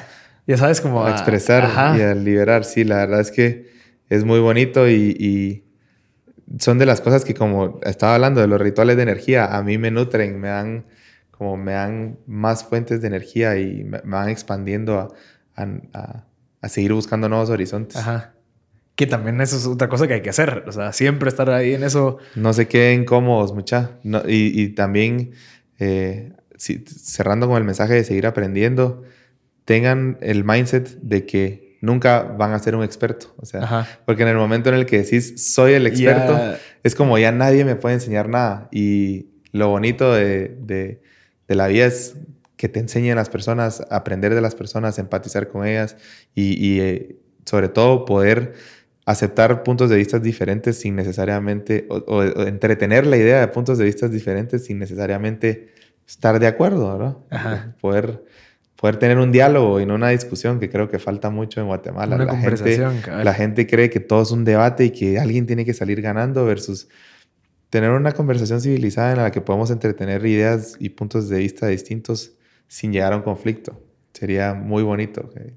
ya sabes, como a, expresar y a liberar. Sí, la verdad es que es muy bonito y, son de las cosas que como estaba hablando de los rituales de energía, a mí me nutren, me dan como me dan más fuentes de energía y me, van expandiendo a, seguir buscando nuevos horizontes. Ajá. Que también eso es otra cosa que hay que hacer. O sea, siempre estar ahí en eso. No se queden cómodos, mucha. y, también eh, cerrando con el mensaje de seguir aprendiendo tengan el mindset de que nunca van a ser un experto. O sea, porque en el momento en el que decís soy el experto, es como ya nadie me puede enseñar nada. Y lo bonito de, de, la vida es que te enseñen las personas, aprender de las personas, empatizar con ellas y, eh, sobre todo poder aceptar puntos de vista diferentes sin necesariamente, o, entretener la idea de puntos de vista diferentes sin necesariamente estar de acuerdo, ¿no? Poder poder tener un diálogo y no una discusión, que creo que falta mucho en Guatemala. Una la conversación, gente, La gente cree que todo es un debate y que alguien tiene que salir ganando versus tener una conversación civilizada en la que podamos entretener ideas y puntos de vista distintos sin llegar a un conflicto. Sería muy bonito que,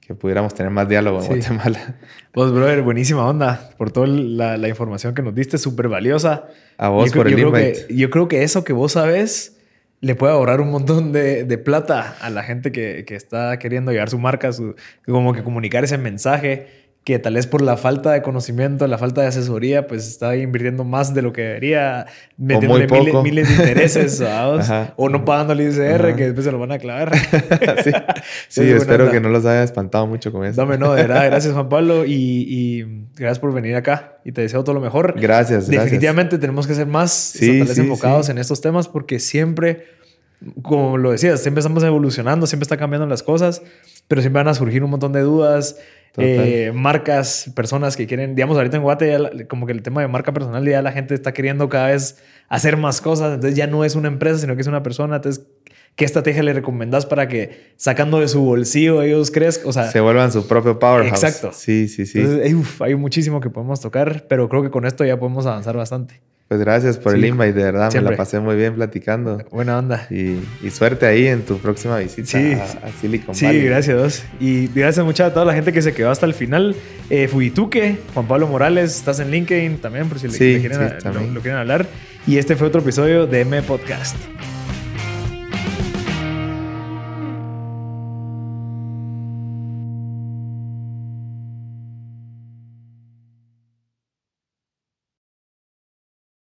que pudiéramos tener más diálogo en Guatemala. Pues, brother, buenísima onda por toda la, la información que nos diste, súper valiosa. A vos por el invite. yo creo que eso que vos sabes le puede ahorrar un montón de, de plata a la gente que, que, está queriendo llevar su marca, su, como que comunicar ese mensaje que tal vez por la falta de conocimiento, la falta de asesoría, pues está invirtiendo más de lo que debería, metiéndole miles, miles, de intereses o no pagando el ICR, que después se lo van a clavar. sí, espero que no los haya espantado mucho con eso. No, no, de verdad, gracias Juan Pablo y, y, gracias por venir acá y te deseo todo lo mejor. Gracias. Definitivamente tenemos que ser más sí, enfocados en estos temas porque siempre como lo decías, siempre estamos evolucionando, siempre está cambiando las cosas, pero siempre van a surgir un montón de dudas, eh, marcas, personas que quieren, digamos, ahorita en Guate, como que el tema de marca personal, ya la gente está queriendo cada vez hacer más cosas, entonces ya no es una empresa, sino que es una persona, entonces... ¿Qué estrategia le recomendás para que sacando de su bolsillo ellos crezcan? O sea, se vuelvan su propio powerhouse. Exacto. Sí, sí, sí. Entonces, hay muchísimo que podemos tocar, pero creo que con esto ya podemos avanzar bastante. Pues gracias por el invite, de verdad, me la pasé muy bien platicando. Buena onda. Y, suerte ahí en tu próxima visita a, Silicon Valley. Sí, gracias. Y gracias mucho a toda la gente que se quedó hasta el final. Eh, Fujituke, Juan Pablo Morales, estás en LinkedIn también, por si le, quieren, lo quieren hablar. Y este fue otro episodio de M Podcast.